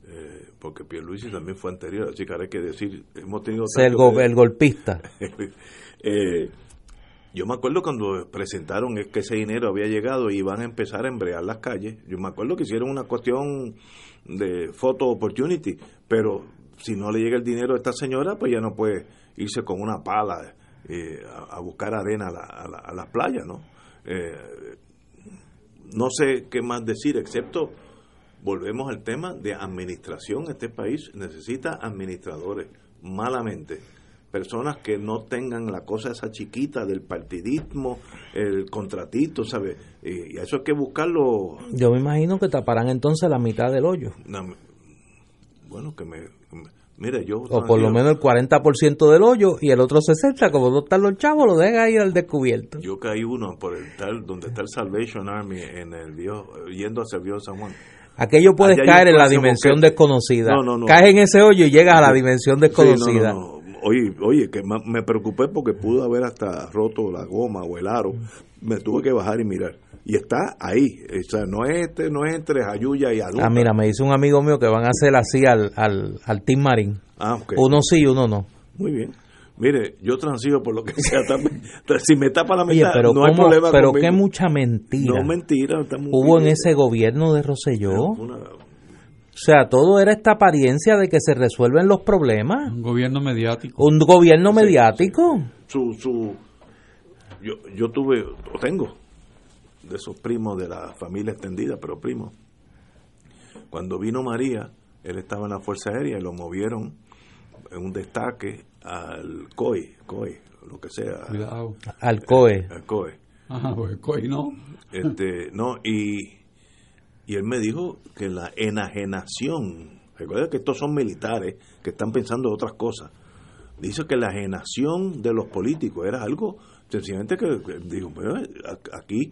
eh, porque Pierluisi también fue anterior, así que ahora hay que decir, hemos tenido... O sea, el, go- de- el golpista. Eh, yo me acuerdo cuando presentaron es que ese dinero había llegado y iban a empezar a embrear las calles. Yo me acuerdo que hicieron una cuestión de photo opportunity, pero si no le llega el dinero a esta señora, pues ya no puede irse con una pala eh, a, a buscar arena a, la- a la- a las playas, ¿no? Eh, no sé qué más decir, excepto volvemos al tema de administración. Este país necesita administradores, malamente. Personas que no tengan la cosa esa chiquita del partidismo, el contratito, ¿sabes? Y, y eso hay que buscarlo. Yo me imagino que taparán entonces la mitad del hoyo. Bueno, que me. Mire, yo. O por lo menos el 40% del hoyo y el otro 60%, como no están los chavos, lo dejan ahí al descubierto. Yo caí uno por el tal, donde está el Salvation Army, en el viejo, yendo hacia el viejo San Juan. Aquello puedes Allá caer en la dimensión desconocida. No, no, no. Caes en ese hoyo y llegas a la dimensión desconocida. no, no. Oye, oye, que me preocupé porque pudo haber hasta roto la goma o el aro. Me tuve que bajar y mirar. Y está ahí. O sea, no es, este, no es entre Jayuya y Adulta. Ah, mira, me dice un amigo mío que van a hacer así al, al, al Team Marín. Ah, ok. Uno sí y uno no. Muy bien. Mire, yo transigo por lo que sea. también. si me tapa la Oye, mitad, pero, no hay problema pero conmigo. qué mucha mentira No, mentira. hubo en ese gobierno de Rosselló. Una- O sea, todo era esta apariencia de que se resuelven los problemas. Un gobierno mediático. Un gobierno mediático. su, su yo, yo tuve o tengo de esos primos de la familia extendida pero primos cuando vino María él estaba en la fuerza aérea y lo movieron en un destaque al COI COI lo que sea Cuidado. Al COE. al COE Ajá, pues coi, no. este no y y él me dijo que la enajenación recuerda que estos son militares que están pensando otras cosas dice que la enajenación de los políticos era algo sencillamente que, que dijo "Bueno, a- aquí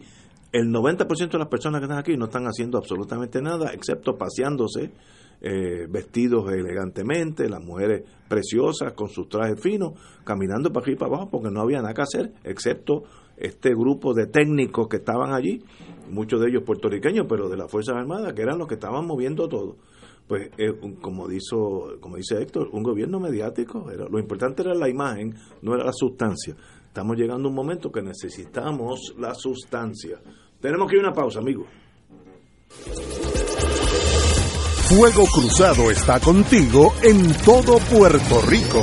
el 90% de las personas que están aquí no están haciendo absolutamente nada excepto paseándose eh, vestidos elegantemente las mujeres preciosas con sus trajes finos caminando para aquí y para abajo porque no había nada que hacer excepto este grupo de técnicos que estaban allí muchos de ellos puertorriqueños pero de las fuerzas armadas que eran los que estaban moviendo todo. Pues eh, como dijo como dice Héctor un gobierno mediático lo importante era la imagen no era la sustancia. Estamos llegando a un momento que necesitamos la sustancia tenemos que ir a una pausa amigos Fuego Cruzado está contigo en todo Puerto Rico.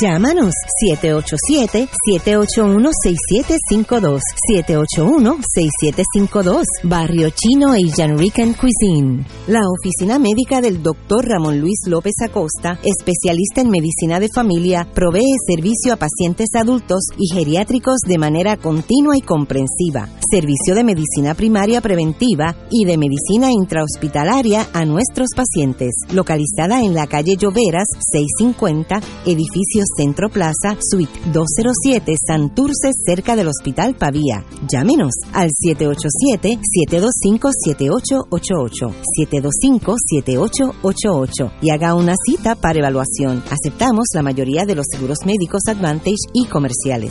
Llámanos 787-781-6752. 781-6752. Barrio Chino Asian Rican Cuisine. La oficina médica del Dr. Ramón Luis López Acosta, especialista en medicina de familia, provee servicio a pacientes adultos y geriátricos de manera continua y comprensiva. Servicio de medicina primaria preventiva y de medicina intrahospitalaria a nuestros pacientes. Localizada en la calle Lloveras, 650, edificio Centro Plaza, Suite 207, Santurce, cerca del Hospital Pavía. Llámenos al 787-725-7888, 725-7888 y haga una cita para evaluación. Aceptamos la mayoría de los seguros médicos Advantage y comerciales.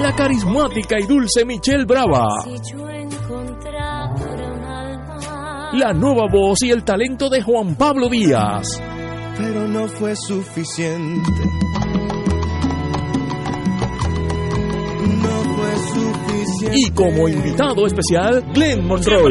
La carismática y dulce Michelle Brava. La nueva voz y el talento de Juan Pablo Díaz. Pero no fue suficiente. No fue suficiente. Y como invitado especial, Glenn Monroy.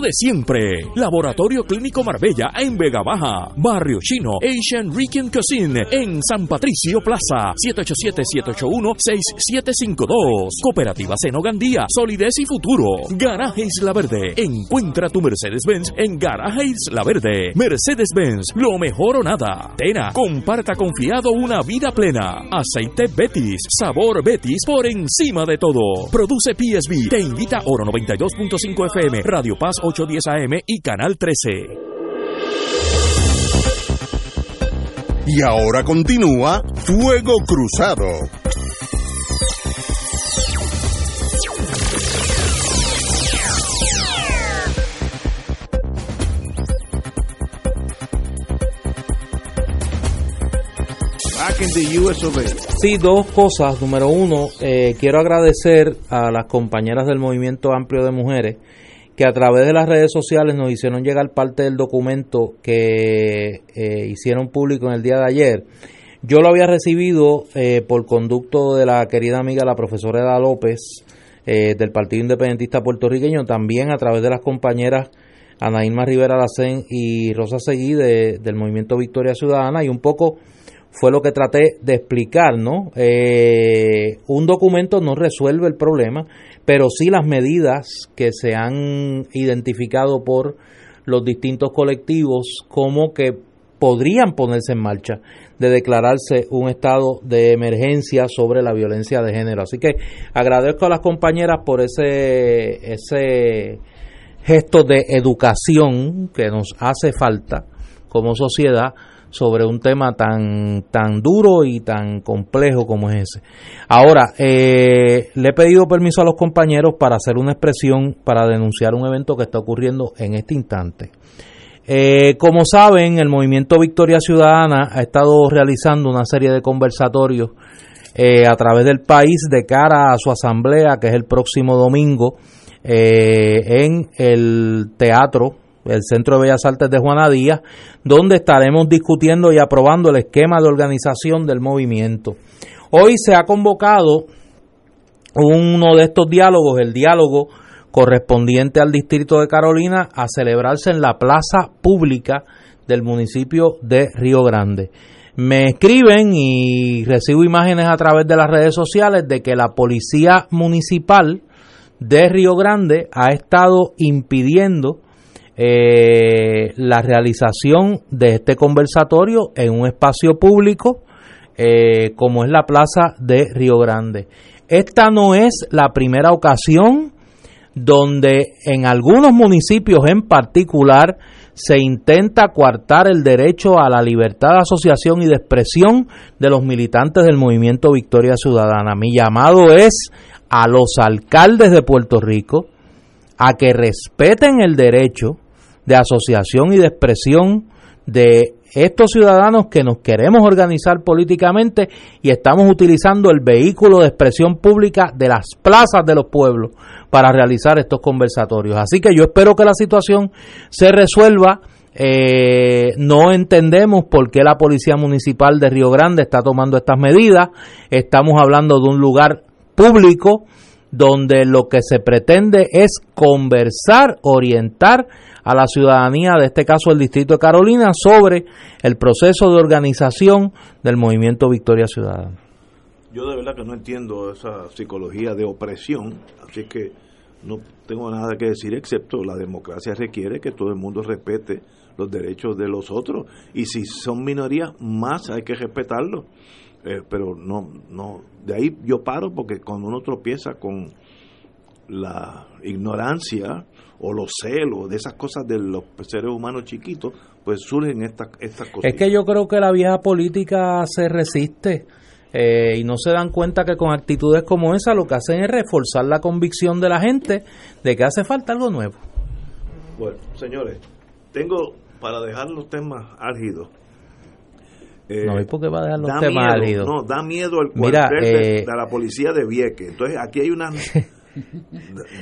de siempre. Laboratorio Clínico Marbella en Vega Baja. Barrio Chino Asian Rican Cuisine en San Patricio Plaza. 787-781-6752. Cooperativa Seno Gandía. Solidez y futuro. Garaje Isla Verde. Encuentra tu Mercedes-Benz en Garaje Isla Verde. Mercedes-Benz. Lo mejor o nada. Tena. Comparta confiado una vida plena. Aceite Betis. Sabor Betis por encima de todo. Produce PSB. Te invita Oro 92.5 FM. Radio Paz 810 AM y Canal 13. Y ahora continúa Fuego Cruzado. Back in the US of A. Sí, dos cosas. Número uno, eh, quiero agradecer a las compañeras del Movimiento Amplio de Mujeres que a través de las redes sociales nos hicieron llegar parte del documento que eh, hicieron público en el día de ayer. Yo lo había recibido eh, por conducto de la querida amiga la profesora Eda López eh, del Partido Independentista Puertorriqueño, también a través de las compañeras Ana Irma Rivera Lacén y Rosa Seguí de- del Movimiento Victoria Ciudadana y un poco fue lo que traté de explicar, ¿no? Eh, un documento no resuelve el problema, pero sí las medidas que se han identificado por los distintos colectivos como que podrían ponerse en marcha de declararse un estado de emergencia sobre la violencia de género. Así que agradezco a las compañeras por ese, ese gesto de educación que nos hace falta como sociedad sobre un tema tan tan duro y tan complejo como es ese. Ahora, eh, le he pedido permiso a los compañeros para hacer una expresión para denunciar un evento que está ocurriendo en este instante. Eh, como saben, el movimiento Victoria Ciudadana ha estado realizando una serie de conversatorios eh, a través del país de cara a su asamblea, que es el próximo domingo, eh, en el teatro, el Centro de Bellas Artes de Juana Díaz, donde estaremos discutiendo y aprobando el esquema de organización del movimiento. Hoy se ha convocado uno de estos diálogos, el diálogo correspondiente al distrito de Carolina, a celebrarse en la plaza pública del municipio de Río Grande. Me escriben y recibo imágenes a través de las redes sociales de que la policía municipal de Río Grande ha estado impidiendo eh, la realización de este conversatorio en un espacio público eh, como es la plaza de Río Grande. Esta no es la primera ocasión donde en algunos municipios en particular se intenta coartar el derecho a la libertad de asociación y de expresión de los militantes del movimiento Victoria Ciudadana. Mi llamado es a los alcaldes de Puerto Rico a que respeten el derecho de asociación y de expresión de estos ciudadanos que nos queremos organizar políticamente y estamos utilizando el vehículo de expresión pública de las plazas de los pueblos para realizar estos conversatorios. Así que yo espero que la situación se resuelva Eh, no entendemos por qué la Policía Municipal de Río Grande está tomando estas medidas. Estamos hablando de un lugar público donde lo que se pretende es conversar, orientar a la ciudadanía, de este caso el Distrito de Carolina, sobre el proceso de organización del movimiento Victoria Ciudadana. Yo de verdad que no entiendo esa psicología de opresión, así que no tengo nada que decir excepto la democracia requiere que todo el mundo respete los derechos de los otros y si son minorías más hay que respetarlos. Eh, pero no, no, de ahí yo paro porque cuando uno tropieza con la ignorancia o los celos de esas cosas de los seres humanos chiquitos, pues surgen estas, estas cosas. Es que yo creo que la vieja política se resiste eh, y no se dan cuenta que con actitudes como esa lo que hacen es reforzar la convicción de la gente de que hace falta algo nuevo. Bueno, señores, tengo para dejar los temas álgidos eh, no, ¿y por qué va a dejar los temas miedo, No, da miedo el cuartel de, eh, la policía de Vieques. Entonces, aquí hay una...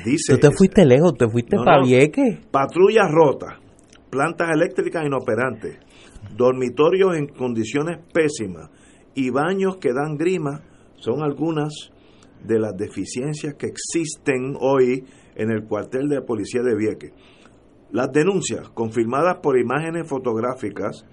dice... Tú te fuiste lejos, te fuiste para Vieques. Patrullas rotas, plantas eléctricas inoperantes, dormitorios en condiciones pésimas y baños que dan grima son algunas de las deficiencias que existen hoy en el cuartel de la policía de Vieques. Las denuncias, confirmadas por imágenes fotográficas,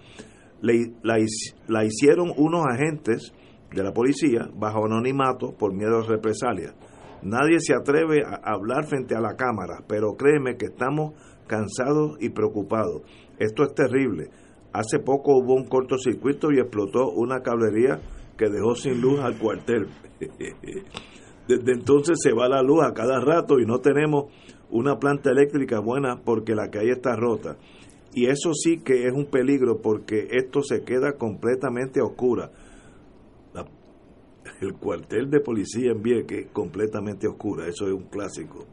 la, hicieron unos agentes de la policía bajo anonimato por miedo a represalias. Nadie se atreve a hablar frente a la cámara, pero créeme que estamos cansados y preocupados. Esto es terrible. Hace poco hubo un cortocircuito y explotó una cablería que dejó sin luz al cuartel. Desde entonces se va la luz a cada rato y no tenemos una planta eléctrica buena porque la que hay está rota. Y eso sí que es un peligro porque esto se queda completamente a oscura. El cuartel de policía en Vieques completamente oscura, eso es un clásico.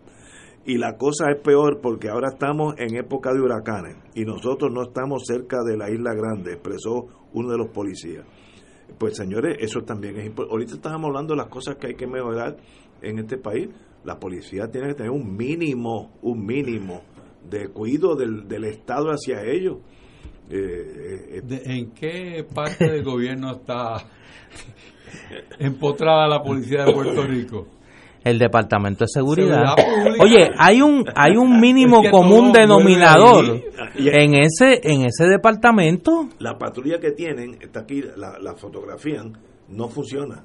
Y la cosa es peor porque ahora estamos en época de huracanes y nosotros no estamos cerca de la isla grande, expresó uno de los policías. Pues señores, eso también es importante. Ahorita estamos hablando de las cosas que hay que mejorar en este país. La policía tiene que tener un mínimo, un mínimo de cuidado del, del Estado hacia ellos. Eh, eh, ¿En qué parte del gobierno está empotrada la policía de Puerto Rico? El Departamento de Seguridad. Oye, hay un hay un mínimo común denominador en ese en ese departamento. La patrulla que tienen, está aquí, la, la fotografían, no funciona.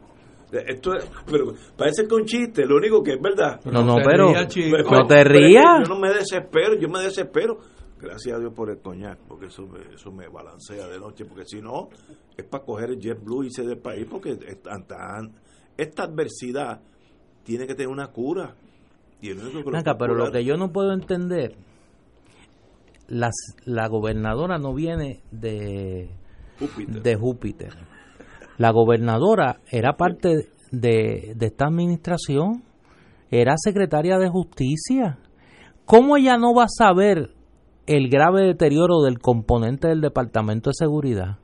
Esto pero parece que es un chiste, lo único que es verdad. No, no, pero no te rías. Yo no me desespero, yo me desespero. Gracias a Dios por el coñac, porque eso me, eso me balancea de noche, porque si no, es para coger el JetBlue y irse del país, porque esta adversidad tiene que tener una cura. Y el pero lo que yo no puedo entender, las, la gobernadora no viene de de Júpiter la gobernadora era parte de, esta administración, era secretaria de justicia. ¿Cómo ella no va a saber el grave deterioro del componente del Departamento de Seguridad?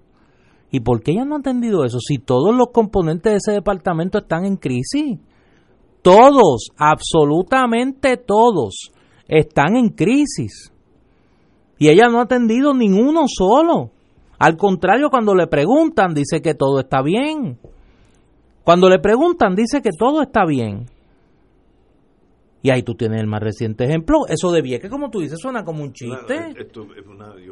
¿Y por qué ella no ha entendido eso? Si todos los componentes de ese departamento están en crisis. Todos, absolutamente todos, están en crisis. Y ella no ha atendido ninguno solo. Al contrario, cuando le preguntan, dice que todo está bien. Cuando le preguntan, dice que todo está bien. Y ahí tú tienes el más reciente ejemplo. Eso de que como tú dices, suena como un chiste.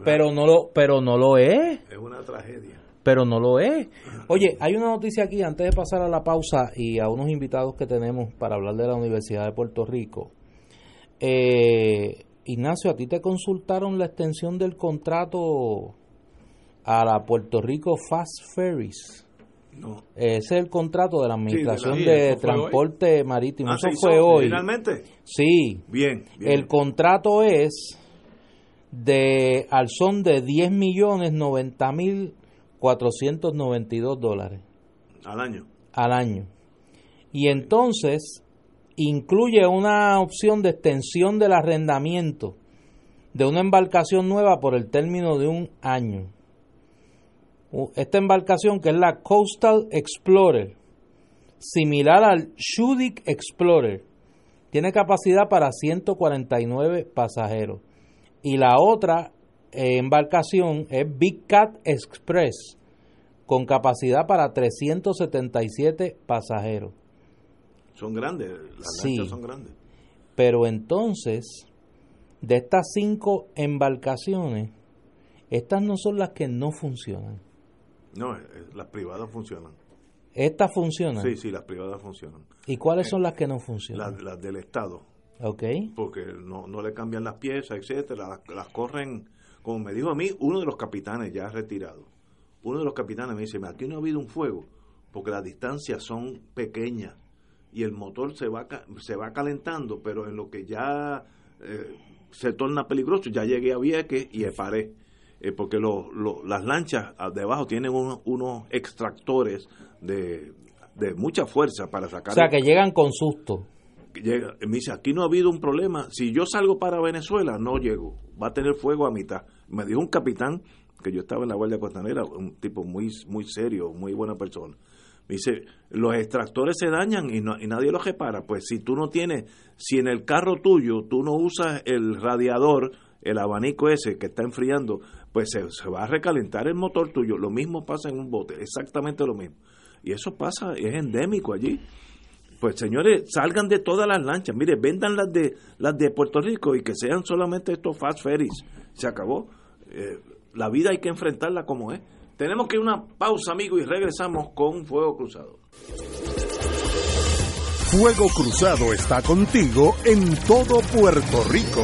pero, no lo, pero no lo es. Es una tragedia. Pero no lo es. Oye, hay una noticia aquí, antes de pasar a la pausa y a unos invitados que tenemos para hablar de la Universidad de Puerto Rico. Eh, Ignacio, ¿a ti te consultaron la extensión del contrato a la Puerto Rico Fast Ferries. No. Ese es el contrato de la Administración de, Transporte Marítimo. Ah, Eso fue hoy. ¿Finalmente? Sí. Bien, El contrato es de al son de 10 millones 90 mil 492 dólares. Al año. Al año. Y entonces incluye una opción de extensión del arrendamiento de una embarcación nueva por el término de un año esta embarcación que es la Coastal Explorer, similar al Shudik Explorer, tiene capacidad para 149 pasajeros. Y la otra eh, embarcación es Big Cat Express con capacidad para 377 pasajeros. Son grandes, las Sí. lanchas son grandes. Pero entonces, de estas cinco embarcaciones, estas no son las que no funcionan. No, eh, las privadas funcionan. Estas funcionan. Sí, sí, las privadas funcionan. ¿Y cuáles son las que no funcionan? Las, las del Estado. Ok. Porque no, no le cambian las piezas, etcétera. Las, las corren, como me dijo a mí, uno de los capitanes ya retirado. Uno de los capitanes me dice, aquí no ha habido un fuego, porque las distancias son pequeñas y el motor se va, se va calentando, pero en lo que ya eh, se torna peligroso, ya llegué a Vieques y paré. Eh, porque lo- lo- las lanchas ah, debajo tienen unos, unos extractores de, de mucha fuerza para sacar O sea, que llegan con susto. llega, me dice, aquí no ha habido un problema, si yo salgo para Venezuela, no llego, va a tener fuego a mitad. Me dijo un capitán, que yo estaba en la Guardia Costanera, un tipo muy, muy serio, muy buena persona. Me dice, los extractores se dañan y, no- y nadie los repara. Pues si tú no tienes, si en el carro tuyo tú no usas el radiador, el abanico ese que está enfriando, pues se, se va a recalentar el motor tuyo. Lo mismo pasa en un bote, exactamente lo mismo. Y eso pasa, es endémico allí. Pues señores, salgan de todas las lanchas. Mire, vendan las de las de Puerto Rico y que sean solamente estos fast ferries. Se acabó. Eh, la vida hay que enfrentarla como es. Tenemos que ir una pausa, amigo, y regresamos con Fuego Cruzado. Fuego Cruzado está contigo en todo Puerto Rico.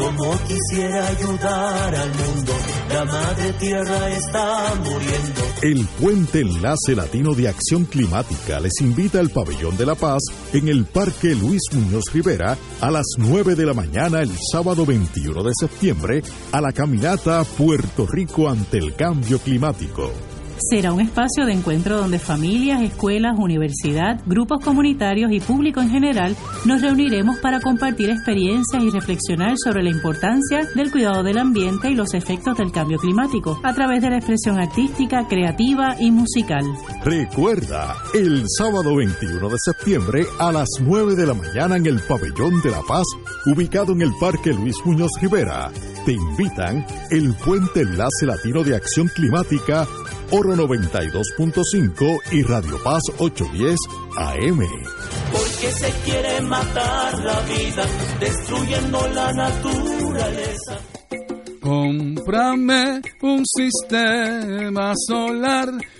Como quisiera ayudar al mundo, la madre tierra está muriendo. El Puente Enlace Latino de Acción Climática les invita al Pabellón de la Paz en el Parque Luis Muñoz Rivera a las 9 de la mañana el sábado 21 de septiembre a la caminata Puerto Rico ante el cambio climático. Será un espacio de encuentro donde familias, escuelas, universidad, grupos comunitarios y público en general nos reuniremos para compartir experiencias y reflexionar sobre la importancia del cuidado del ambiente y los efectos del cambio climático a través de la expresión artística, creativa y musical. Recuerda, el sábado 21 de septiembre a las 9 de la mañana en el Pabellón de la Paz, ubicado en el Parque Luis Muñoz Rivera. Te invitan el Puente Enlace Latino de Acción Climática, Oro 92.5 y Radio Paz 810 AM. Porque se quiere matar la vida, destruyendo la naturaleza. Cómprame un sistema solar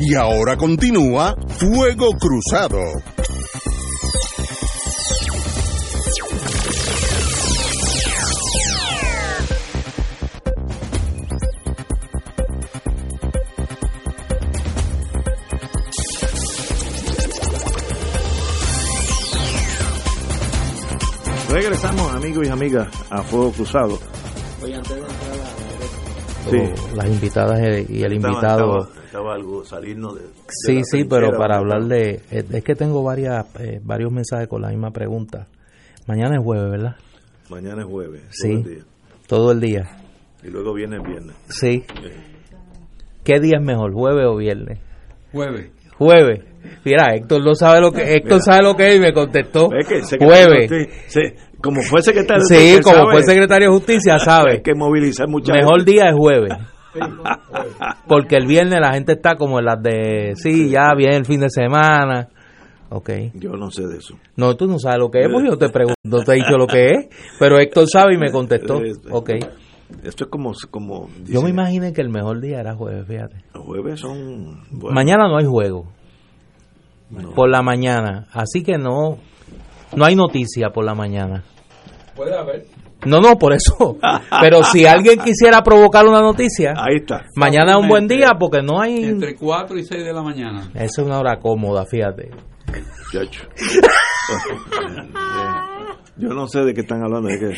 Y ahora continúa Fuego Cruzado. Regresamos, amigos y amigas, a Fuego Cruzado. Oye, antes de entrar a Sí. las invitadas y el Estaba- invitado. Algo salirnos de. de Sí, la sí, pero para hablar de... Es que tengo varias eh, varios mensajes con la misma pregunta. Mañana es jueves, ¿verdad? Mañana es jueves. todo Sí, el día. todo el día. Y luego viene el viernes. Sí. Eh, ¿Qué día es mejor, jueves o viernes? Jueves. Jueves. Mira, Héctor no sabe lo que Héctor Mira. sabe lo que es y me contestó. Es que Jueves. se- como fue secretario de Sí, Justicia, como sabe, fue secretario de Justicia, sabe. Hay que movilizar mucha Mejor gente. día es jueves. Porque el viernes la gente está como en las de, sí, ya viene el fin de semana. Ok. Yo no sé de eso. No, tú no sabes lo que es, porque yo te pregunto, no te he dicho lo que es, pero Héctor sabe y me contestó. Ok. Esto es como... como Yo me imaginé que el mejor día era jueves, fíjate. Los jueves son... Mañana no hay juego. Por la mañana. Así que no, no hay noticia por la mañana. Puede haber. No, no, por eso. Pero si alguien quisiera provocar una noticia, ahí está. Mañana es un buen día porque no hay. Entre 4 y 6 de la mañana. Esa es una hora cómoda, fíjate. Chacho. Yo no sé de qué están hablando. De que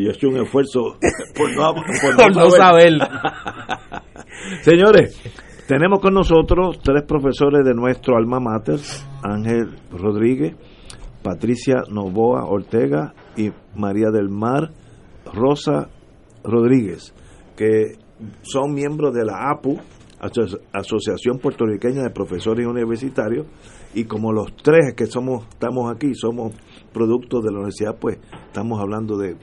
yo he hecho un esfuerzo por no, por no saber. Señores, tenemos con nosotros tres profesores de nuestro alma mater: Ángel Rodríguez, Patricia Novoa Ortega y María del Mar Rosa Rodríguez, que son miembros de la APU, Asociación Puertorriqueña de Profesores Universitarios, y como los tres que somos estamos aquí somos productos de la universidad, pues estamos hablando de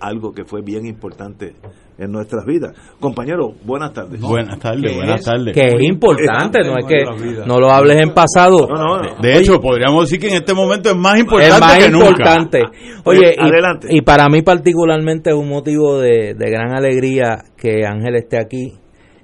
algo que fue bien importante en nuestras vidas. Compañero, buenas tardes. buenas tardes, buenas tardes. Que es importante, no es que no lo hables en pasado. de hecho, podríamos decir que en este momento es más importante es más que importante. Oye, y, para mí particularmente es un motivo de, de gran alegría que Ángel esté aquí.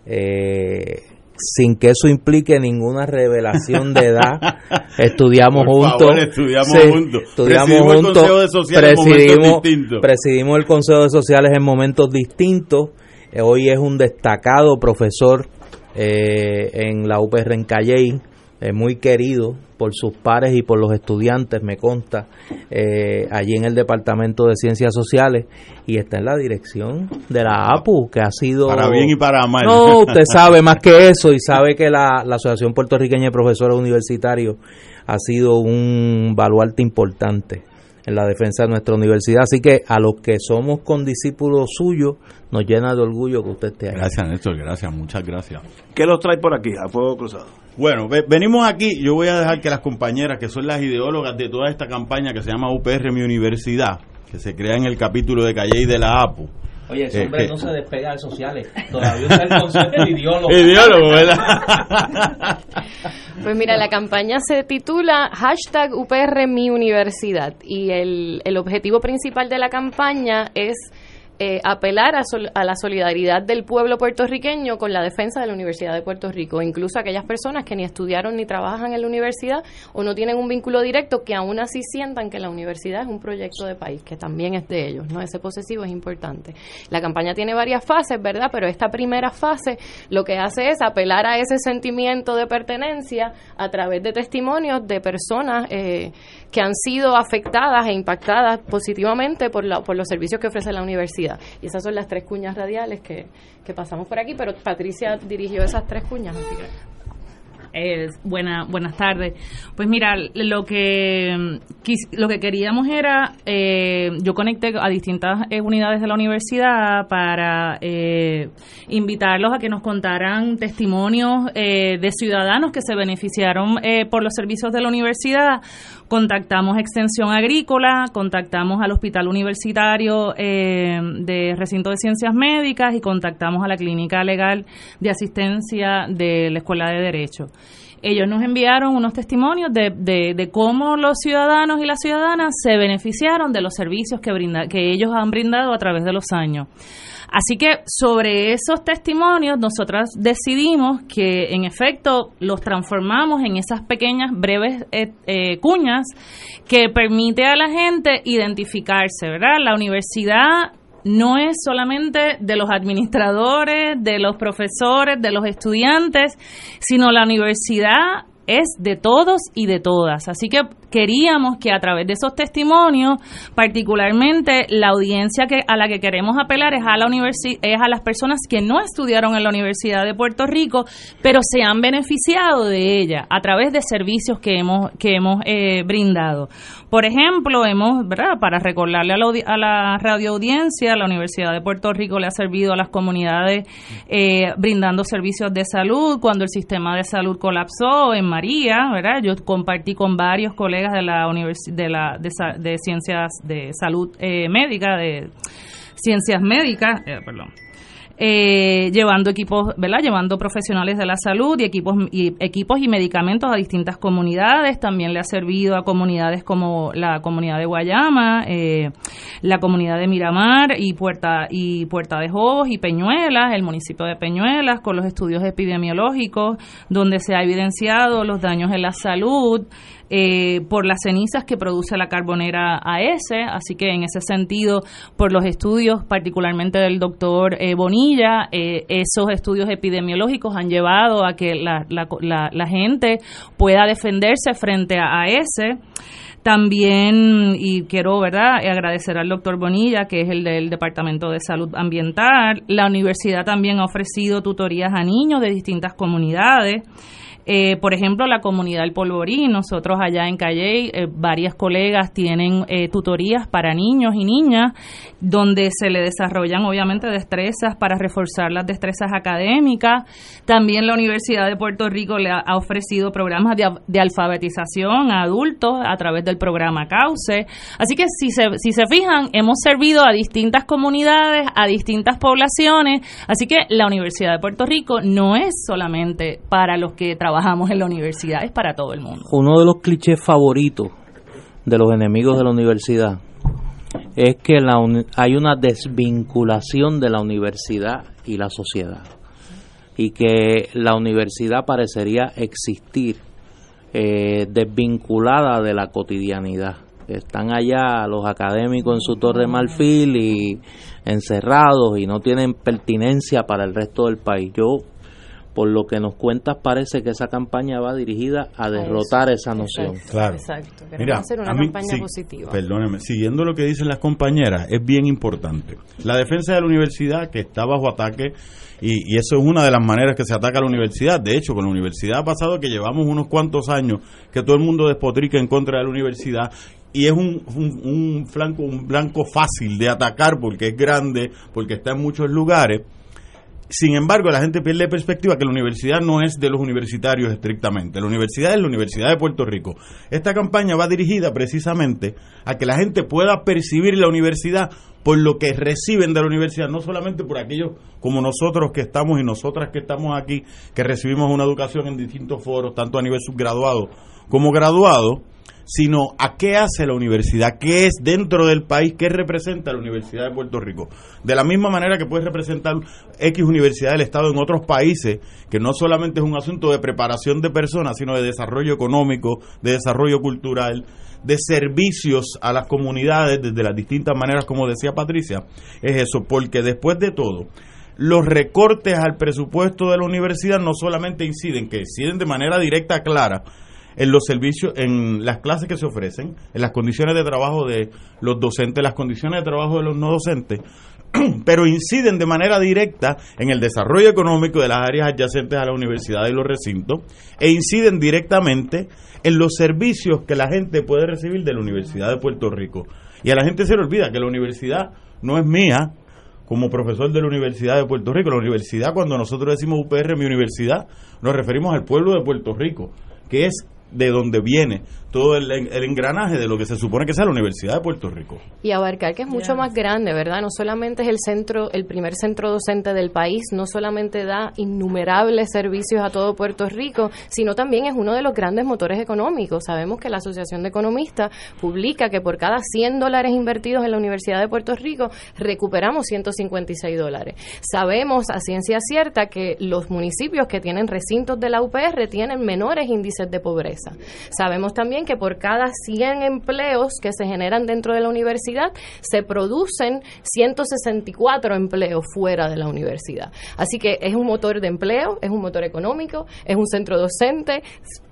Eh, sin que eso implique ninguna revelación de edad. Estudiamos juntos. estudiamos juntos. Estudiamos juntos. presidimos, presidimos el Consejo de Sociales en momentos distintos. Eh, hoy es un destacado profesor eh, en la UPR en Calley eh, muy querido por sus pares y por los estudiantes, me consta, eh, allí en el Departamento de Ciencias Sociales y está en la dirección de la APU, que ha sido... Para bien y para mal. No, usted sabe más que eso y sabe que la, la Asociación Puertorriqueña de Profesores Universitarios ha sido un baluarte importante en la defensa de nuestra universidad. Así que a los que somos condiscípulos suyos, nos llena de orgullo que usted esté ahí. Gracias, Néstor, gracias, muchas gracias. ¿Qué los trae por aquí, a fuego cruzado? Bueno, venimos aquí, yo voy a dejar que las compañeras, que son las ideólogas de toda esta campaña que se llama UPR Mi Universidad, que se crea en el capítulo de Calle y de la APU, Oye, ese hombre no se despega de sociales. Todavía está el concepto de ideólogo. Ideólogo, ¿verdad? Pues mira, la campaña se titula hashtag UPR Mi Universidad y el, el objetivo principal de la campaña es eh, apelar a, la solidaridad del pueblo puertorriqueño con la defensa de la Universidad de Puerto Rico, incluso aquellas personas que ni estudiaron ni trabajan en la universidad o no tienen un vínculo directo, que aún así sientan que la universidad es un proyecto de país, que también es de ellos, ¿no? Ese posesivo es importante. La campaña tiene varias fases, ¿verdad? Pero esta primera fase lo que hace es apelar a ese sentimiento de pertenencia a través de testimonios de personas eh, que han sido afectadas e impactadas positivamente por, la, por los servicios que ofrece la universidad. Y esas son las tres cuñas radiales que, que pasamos por aquí, pero Patricia dirigió esas tres cuñas, así. Eh, buena, buenas tardes. Pues mira, lo que lo que queríamos era, eh, yo conecté a distintas eh, unidades de la universidad para eh, invitarlos a que nos contaran testimonios de ciudadanos que se beneficiaron por los servicios de la universidad. Contactamos Extensión Agrícola, contactamos al Hospital Universitario de Recinto de Ciencias Médicas y contactamos a la Clínica Legal de Asistencia de la Escuela de Derecho ellos nos enviaron unos testimonios de, de, cómo los ciudadanos y las ciudadanas se beneficiaron de los servicios que, brinda, que ellos han brindado a través de los años. Así que sobre esos testimonios nosotras decidimos que en efecto los transformamos en esas pequeñas breves eh, eh, cuñas que permite a la gente identificarse, ¿verdad? La universidad no es solamente de los administradores, de los profesores, de los estudiantes, sino la universidad es de todos y de todas. Así que queríamos que a través de esos testimonios, particularmente la audiencia que a la que queremos apelar es a la es a las personas que no estudiaron en la Universidad de Puerto Rico, pero se han beneficiado de ella a través de servicios que hemos que hemos eh, brindado. Por ejemplo, hemos, ¿verdad? Para recordarle a la, a la radioaudiencia, la Universidad de Puerto Rico le ha servido a las comunidades eh, brindando servicios de salud cuando el sistema de salud colapsó en María, ¿verdad? Yo compartí con varios colegas de la de la de, ciencias de salud eh, médica de ciencias médicas, eh, perdón. eh, llevando equipos, ¿verdad? Llevando profesionales de la salud y equipos y equipos y medicamentos a distintas comunidades. También le ha servido a comunidades como la comunidad de Guayama, la comunidad de Miramar y Puerta y Puerta de Jobos y Peñuelas, el municipio de Peñuelas, con los estudios epidemiológicos, donde se ha evidenciado los daños en la salud eh, por las cenizas que produce la carbonera AS, así que en ese sentido, por los estudios particularmente del doctor eh, Bonilla, eh, esos estudios epidemiológicos han llevado a que la, la, gente pueda defenderse frente a AS. También, y quiero ¿verdad? agradecer al doctor Bonilla, que es el del Departamento de Salud Ambiental. La universidad también ha ofrecido tutorías a niños de distintas comunidades. Eh, por ejemplo, la comunidad del Polvorí, nosotros allá en Calle, eh, varias colegas tienen eh, tutorías para niños y niñas, donde se le desarrollan obviamente destrezas para reforzar las destrezas académicas. También la Universidad de Puerto Rico le ha, ofrecido programas de, alfabetización a adultos a través del programa CAUCE. Así que si se, si se fijan, hemos servido a distintas comunidades, a distintas poblaciones. Así que la Universidad de Puerto Rico no es solamente para los que trabajan trabajamos en la universidad, es para todo el mundo. Uno de los clichés favoritos de los enemigos de la universidad es que la hay una desvinculación de la universidad y la sociedad y que la universidad parecería existir eh, desvinculada de la cotidianidad. Están allá los académicos en su torre marfil y encerrados y no tienen pertinencia para el resto del país. Yo por lo que nos cuentas parece que esa campaña va dirigida a derrotar esa noción. Claro. Exacto. Queremos hacer una campaña positiva. Perdóneme, siguiendo lo que dicen las compañeras, es bien importante. La defensa de la universidad que está bajo ataque y, eso es una de las maneras que se ataca a la universidad. De hecho, con la universidad ha pasado que llevamos unos cuantos años que todo el mundo despotrica en contra de la universidad y es un, un, un, flanco, un blanco fácil de atacar porque es grande, porque está en muchos lugares sin embargo, la gente pierde perspectiva que la universidad no es de los universitarios estrictamente. La universidad es la Universidad de Puerto Rico. Esta campaña va dirigida precisamente a que la gente pueda percibir la universidad por lo que reciben de la universidad, no solamente por aquellos como nosotros que estamos y nosotras que estamos aquí, que recibimos una educación en distintos foros, tanto a nivel subgraduado como graduado, sino a qué hace la universidad, qué es dentro del país, qué representa la Universidad de Puerto Rico. De la misma manera que puede representar X Universidad del Estado en otros países, que no solamente es un asunto de preparación de personas, sino de desarrollo económico, de desarrollo cultural, de servicios a las comunidades desde las distintas maneras, como decía Patricia, es eso, porque después de todo, los recortes al presupuesto de la universidad no solamente inciden, que inciden de manera directa, clara, en los servicios, en las clases que se ofrecen, en las condiciones de trabajo de los docentes, las condiciones de trabajo de los no docentes, pero inciden de manera directa en el desarrollo económico de las áreas adyacentes a la universidad y los recintos, e inciden directamente en los servicios que la gente puede recibir de la Universidad de Puerto Rico. Y a la gente se le olvida que la universidad no es mía, como profesor de la Universidad de Puerto Rico. La universidad, cuando nosotros decimos UPR, mi universidad, nos referimos al pueblo de Puerto Rico, que es de donde viene todo el, engranaje de lo que se supone que sea la Universidad de Puerto Rico. Y abarcar que es mucho más grande, ¿verdad? No solamente es el centro, el primer centro docente del país, no solamente da innumerables servicios a todo Puerto Rico, sino también es uno de los grandes motores económicos. Sabemos que la Asociación de Economistas publica que por cada 100 dólares invertidos en la Universidad de Puerto Rico recuperamos 156 dólares. Sabemos a ciencia cierta que los municipios que tienen recintos de la UPR tienen menores índices de pobreza. Sabemos también que por cada 100 empleos que se generan dentro de la universidad, se producen 164 empleos fuera de la universidad. Así que es un motor de empleo, es un motor económico, es un centro docente,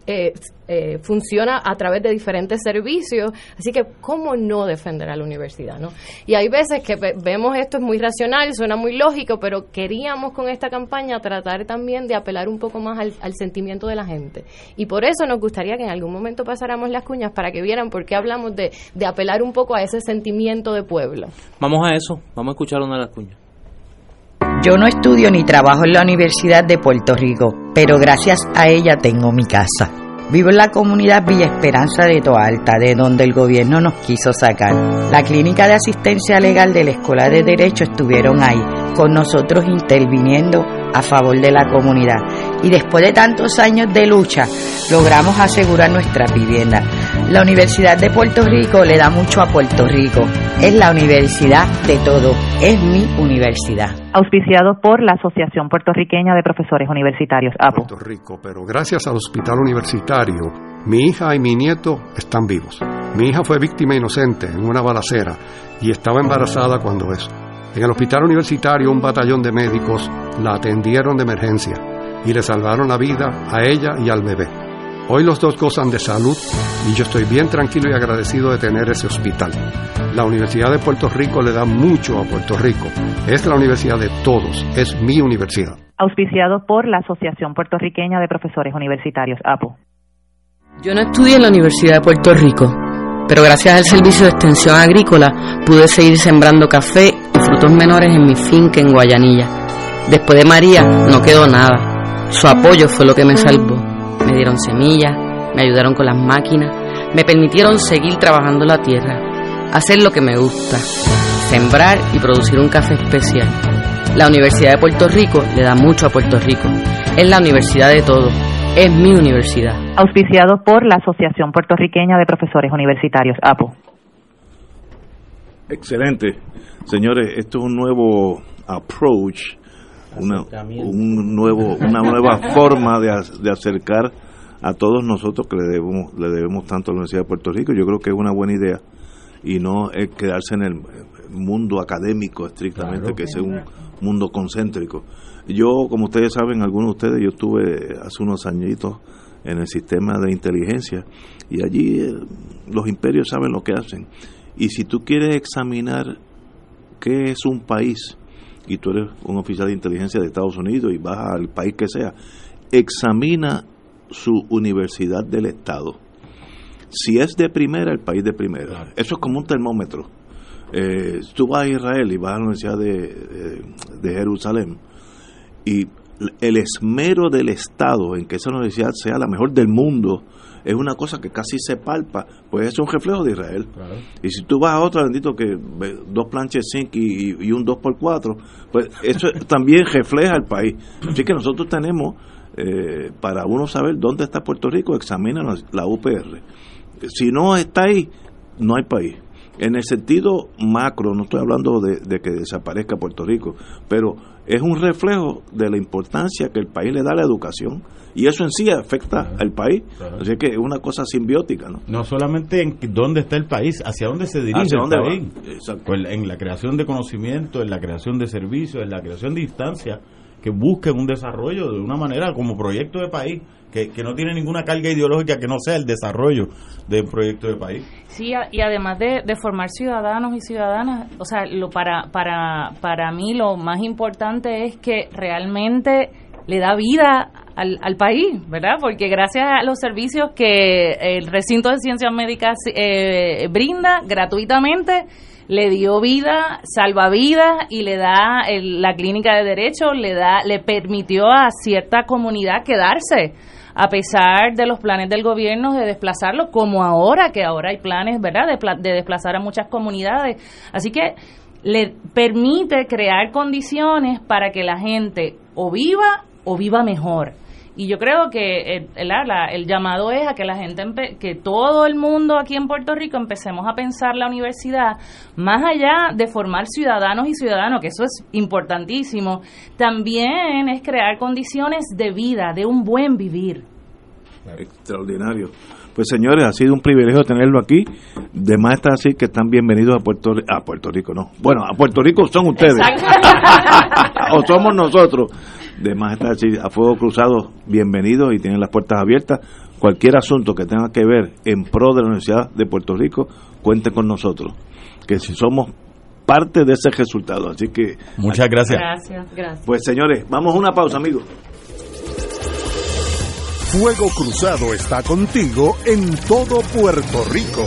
eh, eh, funciona a través de diferentes servicios, así que cómo no defender a la universidad, ¿no? Y hay veces que vemos esto es muy racional, suena muy lógico, pero queríamos con esta campaña tratar también de apelar un poco más al, al sentimiento de la gente. Y por eso nos gustaría que en algún momento pasáramos las cuñas para que vieran por qué hablamos de, de apelar un poco a ese sentimiento de pueblo. Vamos a eso, vamos a escuchar una de las cuñas. Yo no estudio ni trabajo en la Universidad de Puerto Rico, pero gracias a ella tengo mi casa. Vivo en la comunidad Villa Esperanza de Toalta, de donde el gobierno nos quiso sacar. La clínica de asistencia legal de la Escuela de Derecho estuvieron ahí, con nosotros interviniendo a favor de la comunidad. Y después de tantos años de lucha, logramos asegurar nuestra vivienda. La Universidad de Puerto Rico le da mucho a Puerto Rico. Es la universidad de todo. Es mi universidad. Auspiciado por la Asociación Puertorriqueña de Profesores Universitarios, APO. Puerto Rico, pero gracias al Hospital Universitario, mi hija y mi nieto están vivos. Mi hija fue víctima inocente en una balacera y estaba embarazada cuando eso. En el hospital universitario un batallón de médicos la atendieron de emergencia y le salvaron la vida a ella y al bebé. Hoy los dos gozan de salud y yo estoy bien tranquilo y agradecido de tener ese hospital. La Universidad de Puerto Rico le da mucho a Puerto Rico. Es la universidad de todos, es mi universidad. Auspiciado por la Asociación Puertorriqueña de Profesores Universitarios, APO. Yo no estudié en la Universidad de Puerto Rico, pero gracias al Servicio de Extensión Agrícola pude seguir sembrando café y frutos menores en mi finca en Guayanilla. Después de María no quedó nada. Su apoyo fue lo que me salvó. Me dieron semillas, me ayudaron con las máquinas, me permitieron seguir trabajando la tierra, hacer lo que me gusta, sembrar y producir un café especial. La Universidad de Puerto Rico le da mucho a Puerto Rico. Es la universidad de todos. Es mi universidad. Auspiciado por la Asociación Puertorriqueña de Profesores Universitarios, APO. Excelente. Señores, esto es un nuevo approach, una, un nuevo, una nueva forma de, de acercar a todos nosotros que le debemos, le debemos tanto a la Universidad de Puerto Rico. Yo creo que es una buena idea y no es quedarse en el mundo académico estrictamente, que es un mundo concéntrico. Yo, como ustedes saben, algunos de ustedes, yo estuve hace unos añitos en el sistema de inteligencia y allí eh, los imperios saben lo que hacen. Y si tú quieres examinar qué es un país, y tú eres un oficial de inteligencia de Estados Unidos y vas al país que sea, examina su universidad del Estado. Si es de primera, el país de primera. Eso es como un termómetro. Eh, tú vas a Israel y vas a la Universidad de, de Jerusalén y el esmero del Estado en que esa universidad sea la mejor del mundo es una cosa que casi se palpa, pues es un reflejo de Israel. Y si tú vas a otra, bendito, que dos planches zinc y, y un 2x4, pues eso también refleja el país. Así que nosotros tenemos, eh, para uno saber dónde está Puerto Rico, examina la UPR. Si no está ahí, no hay país. En el sentido macro, no estoy hablando de, de que desaparezca Puerto Rico, pero es un reflejo de la importancia que el país le da a la educación y eso en sí afecta al país. Así que es una cosa simbiótica. No, no solamente en dónde está el país, hacia dónde se dirige ¿Hacia el país. Pues en la creación de conocimiento, en la creación de servicios, en la creación de instancias que busquen un desarrollo de una manera como proyecto de país. Que, que, no tiene ninguna carga ideológica que no sea el desarrollo de un proyecto de país. Sí, y además de, de, formar ciudadanos y ciudadanas, o sea, lo para, para, para mí lo más importante es que realmente le da vida al, al, país, ¿verdad? Porque gracias a los servicios que el recinto de ciencias médicas eh, brinda gratuitamente, le dio vida, salva vidas y le da el, la clínica de derecho, le da, le permitió a cierta comunidad quedarse a pesar de los planes del gobierno de desplazarlo, como ahora, que ahora hay planes, ¿verdad?, de, de desplazar a muchas comunidades. Así que le permite crear condiciones para que la gente o viva o viva mejor. Y yo creo que el, el, el, llamado es a que la gente, que todo el mundo aquí en Puerto Rico empecemos a pensar la universidad más allá de formar ciudadanos y ciudadanos, que eso es importantísimo, también es crear condiciones de vida, de un buen vivir. Extraordinario. Pues señores, ha sido un privilegio tenerlo aquí. De más está así que están bienvenidos a Puerto. A Puerto Rico, no. Bueno, a Puerto Rico son ustedes. o somos nosotros. De más está así, a Fuego Cruzado, bienvenidos y tienen las puertas abiertas. Cualquier asunto que tenga que ver en pro de la Universidad de Puerto Rico, cuente con nosotros. Que si somos parte de ese resultado. Así que. Muchas gracias. Gracias, gracias. Pues señores, vamos a una pausa, amigos. Fuego Cruzado está contigo en todo Puerto Rico.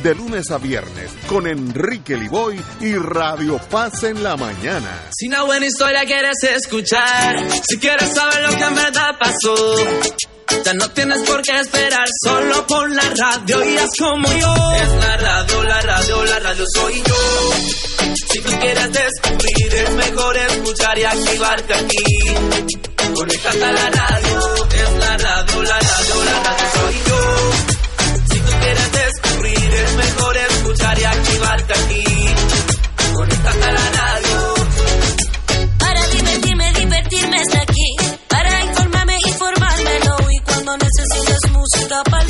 de lunes a viernes con Enrique Liboy y Radio Paz en la mañana. Si una buena historia quieres escuchar, si quieres saber lo que en verdad pasó, ya no tienes por qué esperar, solo pon la radio y haz como yo. Es la radio, la radio, la radio soy yo. Si tú quieres descubrir, es mejor escuchar y activarte aquí. Conéctate a la radio, es la radio, la radio, la radio soy yo. Escuchar y activarte aquí. Conéctate a la radio. Para divertirme, divertirme está aquí. Para informarme, informármelo. Y cuando necesites música para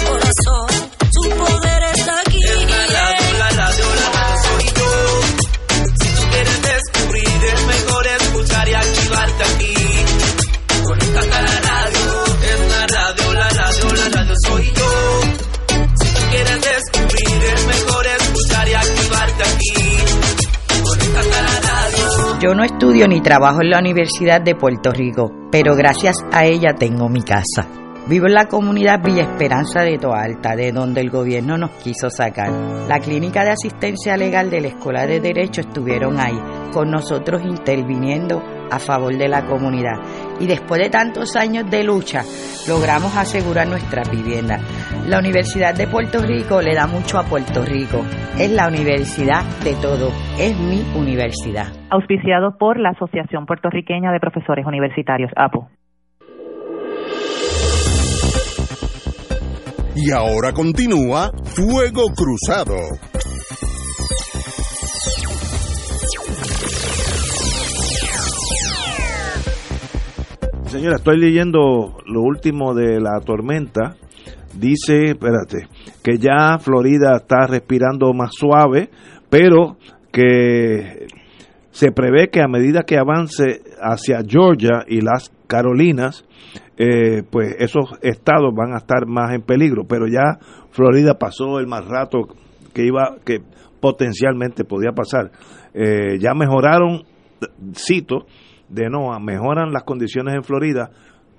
no estudio ni trabajo en la Universidad de Puerto Rico, pero gracias a ella tengo mi casa. Vivo en la comunidad Villa Esperanza de Toalta, de donde el gobierno nos quiso sacar. La clínica de asistencia legal de la Escuela de Derecho estuvieron ahí, con nosotros interviniendo a favor de la comunidad. Y después de tantos años de lucha, logramos asegurar nuestra vivienda. La Universidad de Puerto Rico le da mucho a Puerto Rico. Es la universidad de todo. Es mi universidad. Auspiciado por la Asociación Puertorriqueña de Profesores Universitarios, APO. Y ahora continúa Fuego Cruzado. Señora, estoy leyendo lo último de la tormenta. Dice, espérate, que ya Florida está respirando más suave, pero que se prevé que a medida que avance hacia Georgia y las Carolinas, eh, pues esos estados van a estar más en peligro. Pero ya Florida pasó el más rato que iba, que potencialmente podía pasar. Eh, ya mejoraron, cito, de NOAA, mejoran las condiciones en Florida,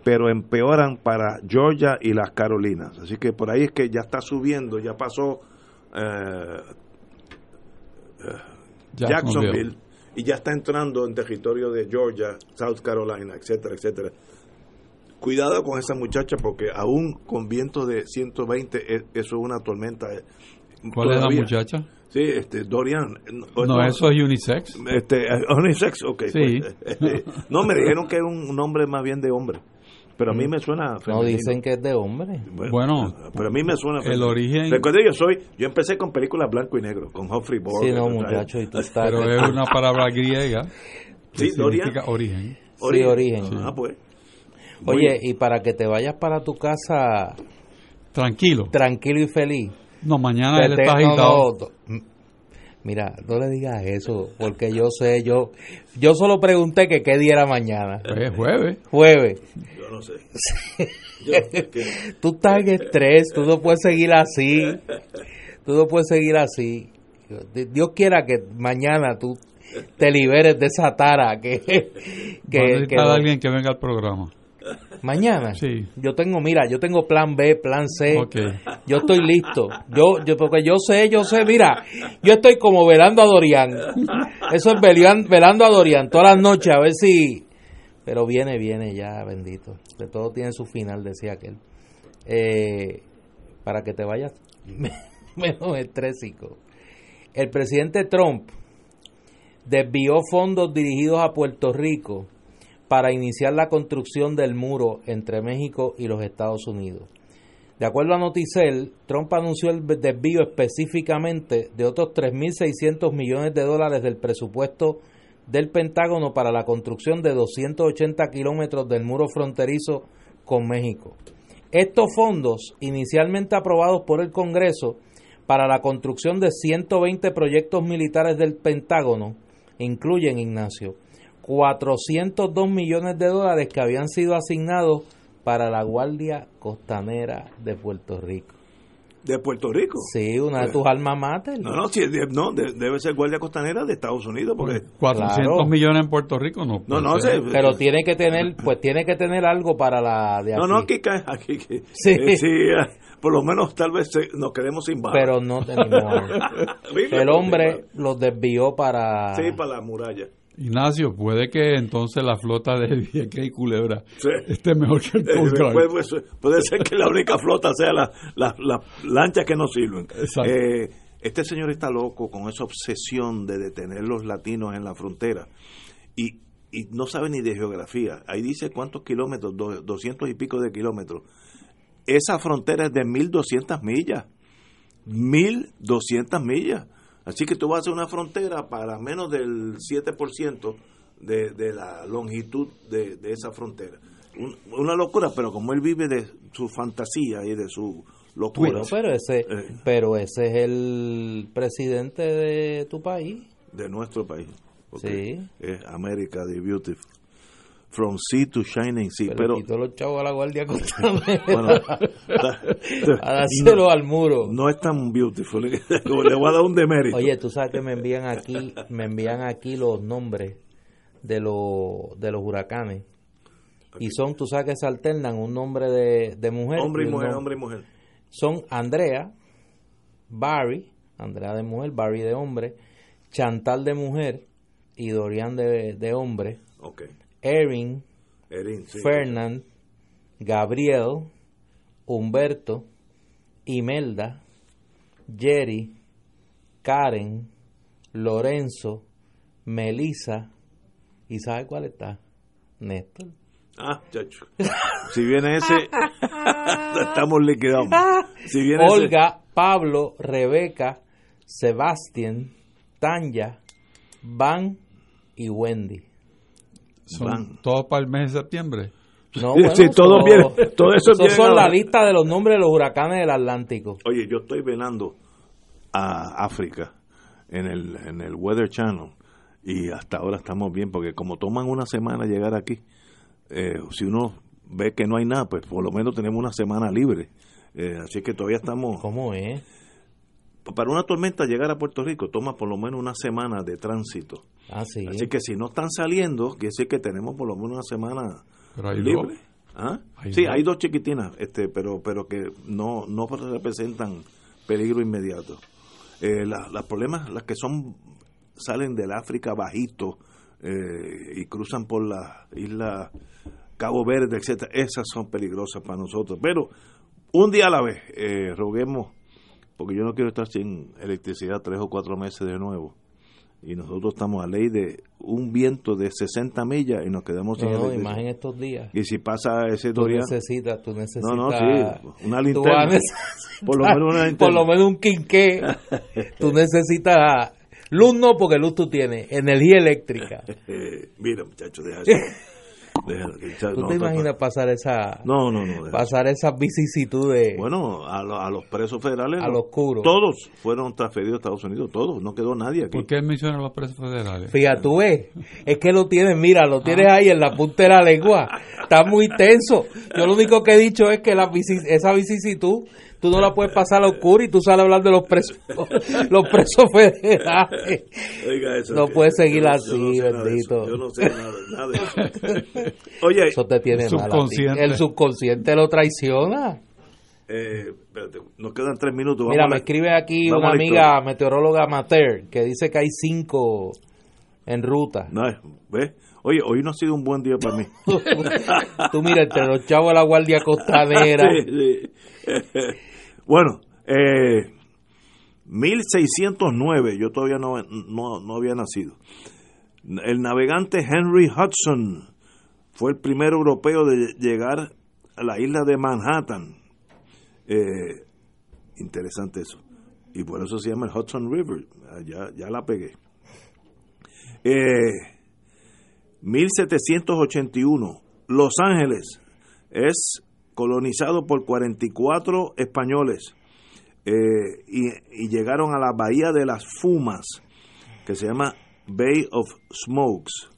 pero empeoran para Georgia y las Carolinas. Así que por ahí es que ya está subiendo, ya pasó eh, eh, Jacksonville y ya está entrando en territorio de Georgia, South Carolina, etcétera, etcétera. Cuidado con esa muchacha porque aún con vientos de 120, e- eso es una tormenta. eh, ¿Cuál es la muchacha? Sí, este, Dorian. No, eso es unisex. Este, eh, unisex, ok. Sí. pues, eh, no, me dijeron que es un nombre más bien de hombre. Pero a mí me suena No femenino. dicen que es de hombre. Bueno, pero a mí me suena el femenino. origen- Recuerda, yo soy, yo empecé con películas blanco y negro, con Humphrey Bogart. Sí, no, muchacho, y tú estás- pero es una palabra griega que Sí, Dorian. significa origen. Sí, origen. Ah, pues. Oye, y para que te vayas para tu casa Tranquilo. tranquilo y feliz. No, mañana él está no, agitado. no, no. Mira, no le digas eso, porque yo sé, yo yo solo pregunté que qué día era mañana. Pues jueves. Jueves. Yo no sé. tú estás en estrés, tú no puedes seguir así. Tú no puedes seguir así. Dios quiera que mañana tú te liberes de esa tara que, Va a que, que a alguien que venga al programa. Mañana. Sí. Yo tengo, mira, yo tengo plan B, plan C. Ok. Yo estoy listo. Yo, yo, porque yo sé, yo sé, mira, yo estoy como velando a Dorian. Eso es velian- velando a Dorian todas las noches a ver si. Pero viene, viene ya, bendito. De todo tiene su final, decía aquel. Eh, para que te vayas menos estrésico. El presidente Trump desvió fondos dirigidos a Puerto Rico para iniciar la construcción del muro entre México y los Estados Unidos. De acuerdo a Noticel, Trump anunció el desvío específicamente de otros 3.600 millones de dólares del presupuesto del Pentágono para la construcción de 280 kilómetros del muro fronterizo con México. Estos fondos, inicialmente aprobados por el Congreso para la construcción de 120 proyectos militares del Pentágono, incluyen, Ignacio, 402 millones de dólares que habían sido asignados para la Guardia Costanera de Puerto Rico. ¿De Puerto Rico? Sí, una de tus almas mater. No, no, sí, de- no de- debe ser Guardia Costanera de Estados Unidos, porque... 400 Claro. millones en Puerto Rico no. No, no, ser. Pero tiene que tener, pues tiene que tener algo para la de No, aquí. no, aquí cae, aquí, Sí. eh, sí, eh, por lo menos tal vez eh, nos quedemos sin balas. Pero no tenemos. El hombre los desvió para. Sí, para la muralla. Ignacio, puede que entonces la flota de Vieques y Culebra Sí. esté mejor que el Coast Guard. puede, puede- puede ser que la única flota sea las la, la lanchas que no sirven. Exacto. Eh, este señor está loco con esa obsesión de detener los latinos en la frontera y, y no sabe ni de geografía. Ahí dice cuántos kilómetros, do- 200 y pico de kilómetros. Esa frontera es de 1200 millas. 1200 millas. Así que tú vas a hacer una frontera para menos del 7% de, de la longitud de, de esa frontera. Un- una locura, pero como él vive de su fantasía y de su locura. Bueno, pero ese, Eh. pero ese es el presidente de tu país. de nuestro país. Sí. Es América the Beautiful. From sea to shining sea. Pero, Pero, quitó los chavos a la guardia bueno, a dárselo al muro. no es tan beautiful. Le voy a dar un demérito. Oye, tú sabes que me envían aquí, me envían aquí los nombres de los de los huracanes. Y son, tú sabes que se alternan un nombre de, de mujer. hombre y un mujer, nom- hombre y mujer. Son Andrea, Barry, Andrea de mujer, Barry de hombre, Chantal de mujer y Dorian de, de hombre, Ok. Erin, Erin, sí. Fernand, Gabriel, Humberto, Imelda, Jerry, Karen, Lorenzo, Melissa, ¿y sabe cuál está? Néstor. Ah, chacho. Si viene ese, estamos liquidados. Si viene ese- Olga, Pablo, Rebeca, Sebastián, Tanya, Van y Wendy. Son todos para el mes de septiembre. No, Sí, bueno, sí, todo son- viene- todo eso esos viene son la lista de los nombres de los huracanes del Atlántico. Oye, yo estoy velando a África en el, en el Weather Channel y hasta ahora estamos bien porque como toman una semana llegar aquí, eh, si uno ve que no hay nada, pues por lo menos tenemos una semana libre. Eh, así que todavía estamos... ¿Cómo es? Para una tormenta llegar a Puerto Rico toma por lo menos una semana de tránsito. Ah, sí. Así que si no están saliendo, quiere decir que tenemos por lo menos una semana Pero hay libre. dos. ¿Ah? Hay sí, dos. hay dos chiquitinas, este, pero pero que no no representan peligro inmediato. Eh, la- los problemas, las que son salen del África bajito eh, y cruzan por la isla Cabo Verde, etcétera, esas son peligrosas para nosotros. Pero un día a la vez, eh, roguemos, porque yo no quiero estar sin electricidad tres o cuatro meses de nuevo. Y nosotros estamos a ley de un viento de 60 millas y nos quedamos sin No, no, electricidad. más en estos días. Y si pasa ese Tú necesitas, tú necesitas. No, no, sí, una linterna. Por lo menos una linterna. Por lo menos un quinqué. tú necesitas luz, no, porque luz tú tienes. Energía eléctrica. Mira, muchachos, deja eso. Ya- ¿Tú no, te imaginas pasar esa. No, no, no. deja Pasar esas vicisitudes. Bueno, a, lo- a los presos federales, A los oscuro. todos fueron transferidos a Estados Unidos, todos, no quedó nadie aquí. ¿Por qué mencionan los presos federales? Fíjate, tú ves, es que lo tienes, mira, lo tienes ahí en la punta de la lengua. Está muy tenso. Yo lo único que he dicho es que la esa vicisitud tú no la puedes pasar a oscuro y tú sales a hablar de los presos, los presos federales. Oiga eso, no puedes seguir yo así, yo no sé nada de bendito. eso, Yo no sé nada, nada de eso. Oye, Eso te tiene mal subconsciente. El subconsciente lo traiciona. eh, espérate, nos quedan tres minutos. Mira, me la- escribe aquí una la amiga historia. meteoróloga amateur que dice que hay cinco en ruta. No, ¿ves? Oye, hoy no ha sido un buen día para mí. Tú mira, entre los chavos de la Guardia Costanera. Sí, sí. Bueno, eh, 1609, yo todavía no, no, no había nacido. El navegante Henry Hudson fue el primer europeo de llegar a la isla de Manhattan. Eh, interesante eso. Y por eso se llama el Hudson River. Ah, Ya, ya la pegué. Eh, 1781, Los Ángeles es colonizado por 44 españoles. eh, y, y llegaron a la bahía de las Fumas, que se llama Bay of Smokes,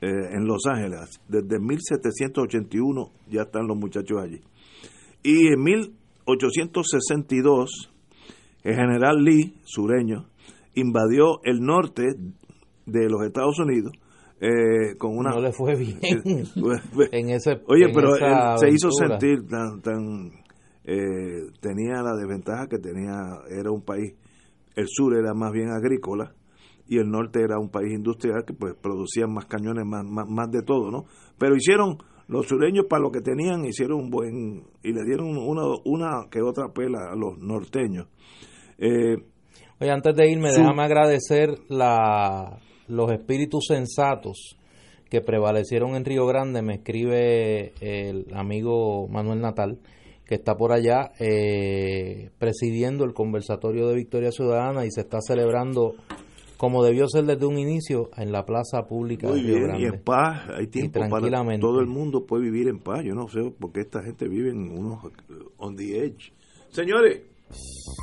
eh, en Los Ángeles. Desde 1781 ya están los muchachos allí. Y en 1862, el general Lee, sureño, invadió el norte de los Estados Unidos eh, con una... No le fue bien en ese Oye, en pero él se hizo sentir tan... tan eh, tenía la desventaja que tenía, era un país, el sur era más bien agrícola y el norte era un país industrial que pues producían más cañones, más, más, más de todo, ¿no? Pero hicieron, los sureños para lo que tenían, hicieron un buen, y le dieron una, una que otra pela a los norteños. Eh, Oye, antes de irme, Su- déjame agradecer la, los espíritus sensatos que prevalecieron en Río Grande. Me escribe el amigo Manuel Natal, que está por allá eh, presidiendo el conversatorio de Victoria Ciudadana y se está celebrando como debió ser desde un inicio en la plaza pública Muy de Río bien, Grande. y en paz, hay tiempo para tranquilamente. todo el mundo puede vivir en paz. Yo no sé por qué esta gente vive en unos on the edge. Señores,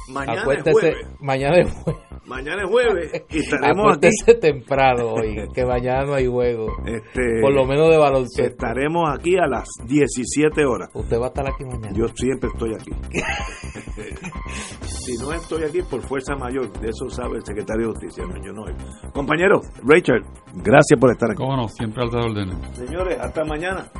mañana es jueves. mañana es jueves. Mañana es jueves y estaremos aquí. Acuérdese temprano hoy, que mañana no hay juego. Este, Por lo menos de baloncesto. Estaremos aquí a las 17 horas. Usted va a estar aquí mañana. Yo siempre estoy aquí. si no estoy aquí por fuerza mayor, de eso sabe el secretario de Justicia, no, yo no. Compañero, Rachel, gracias por estar aquí. Cómo no, siempre al órdenes. Señores, hasta mañana.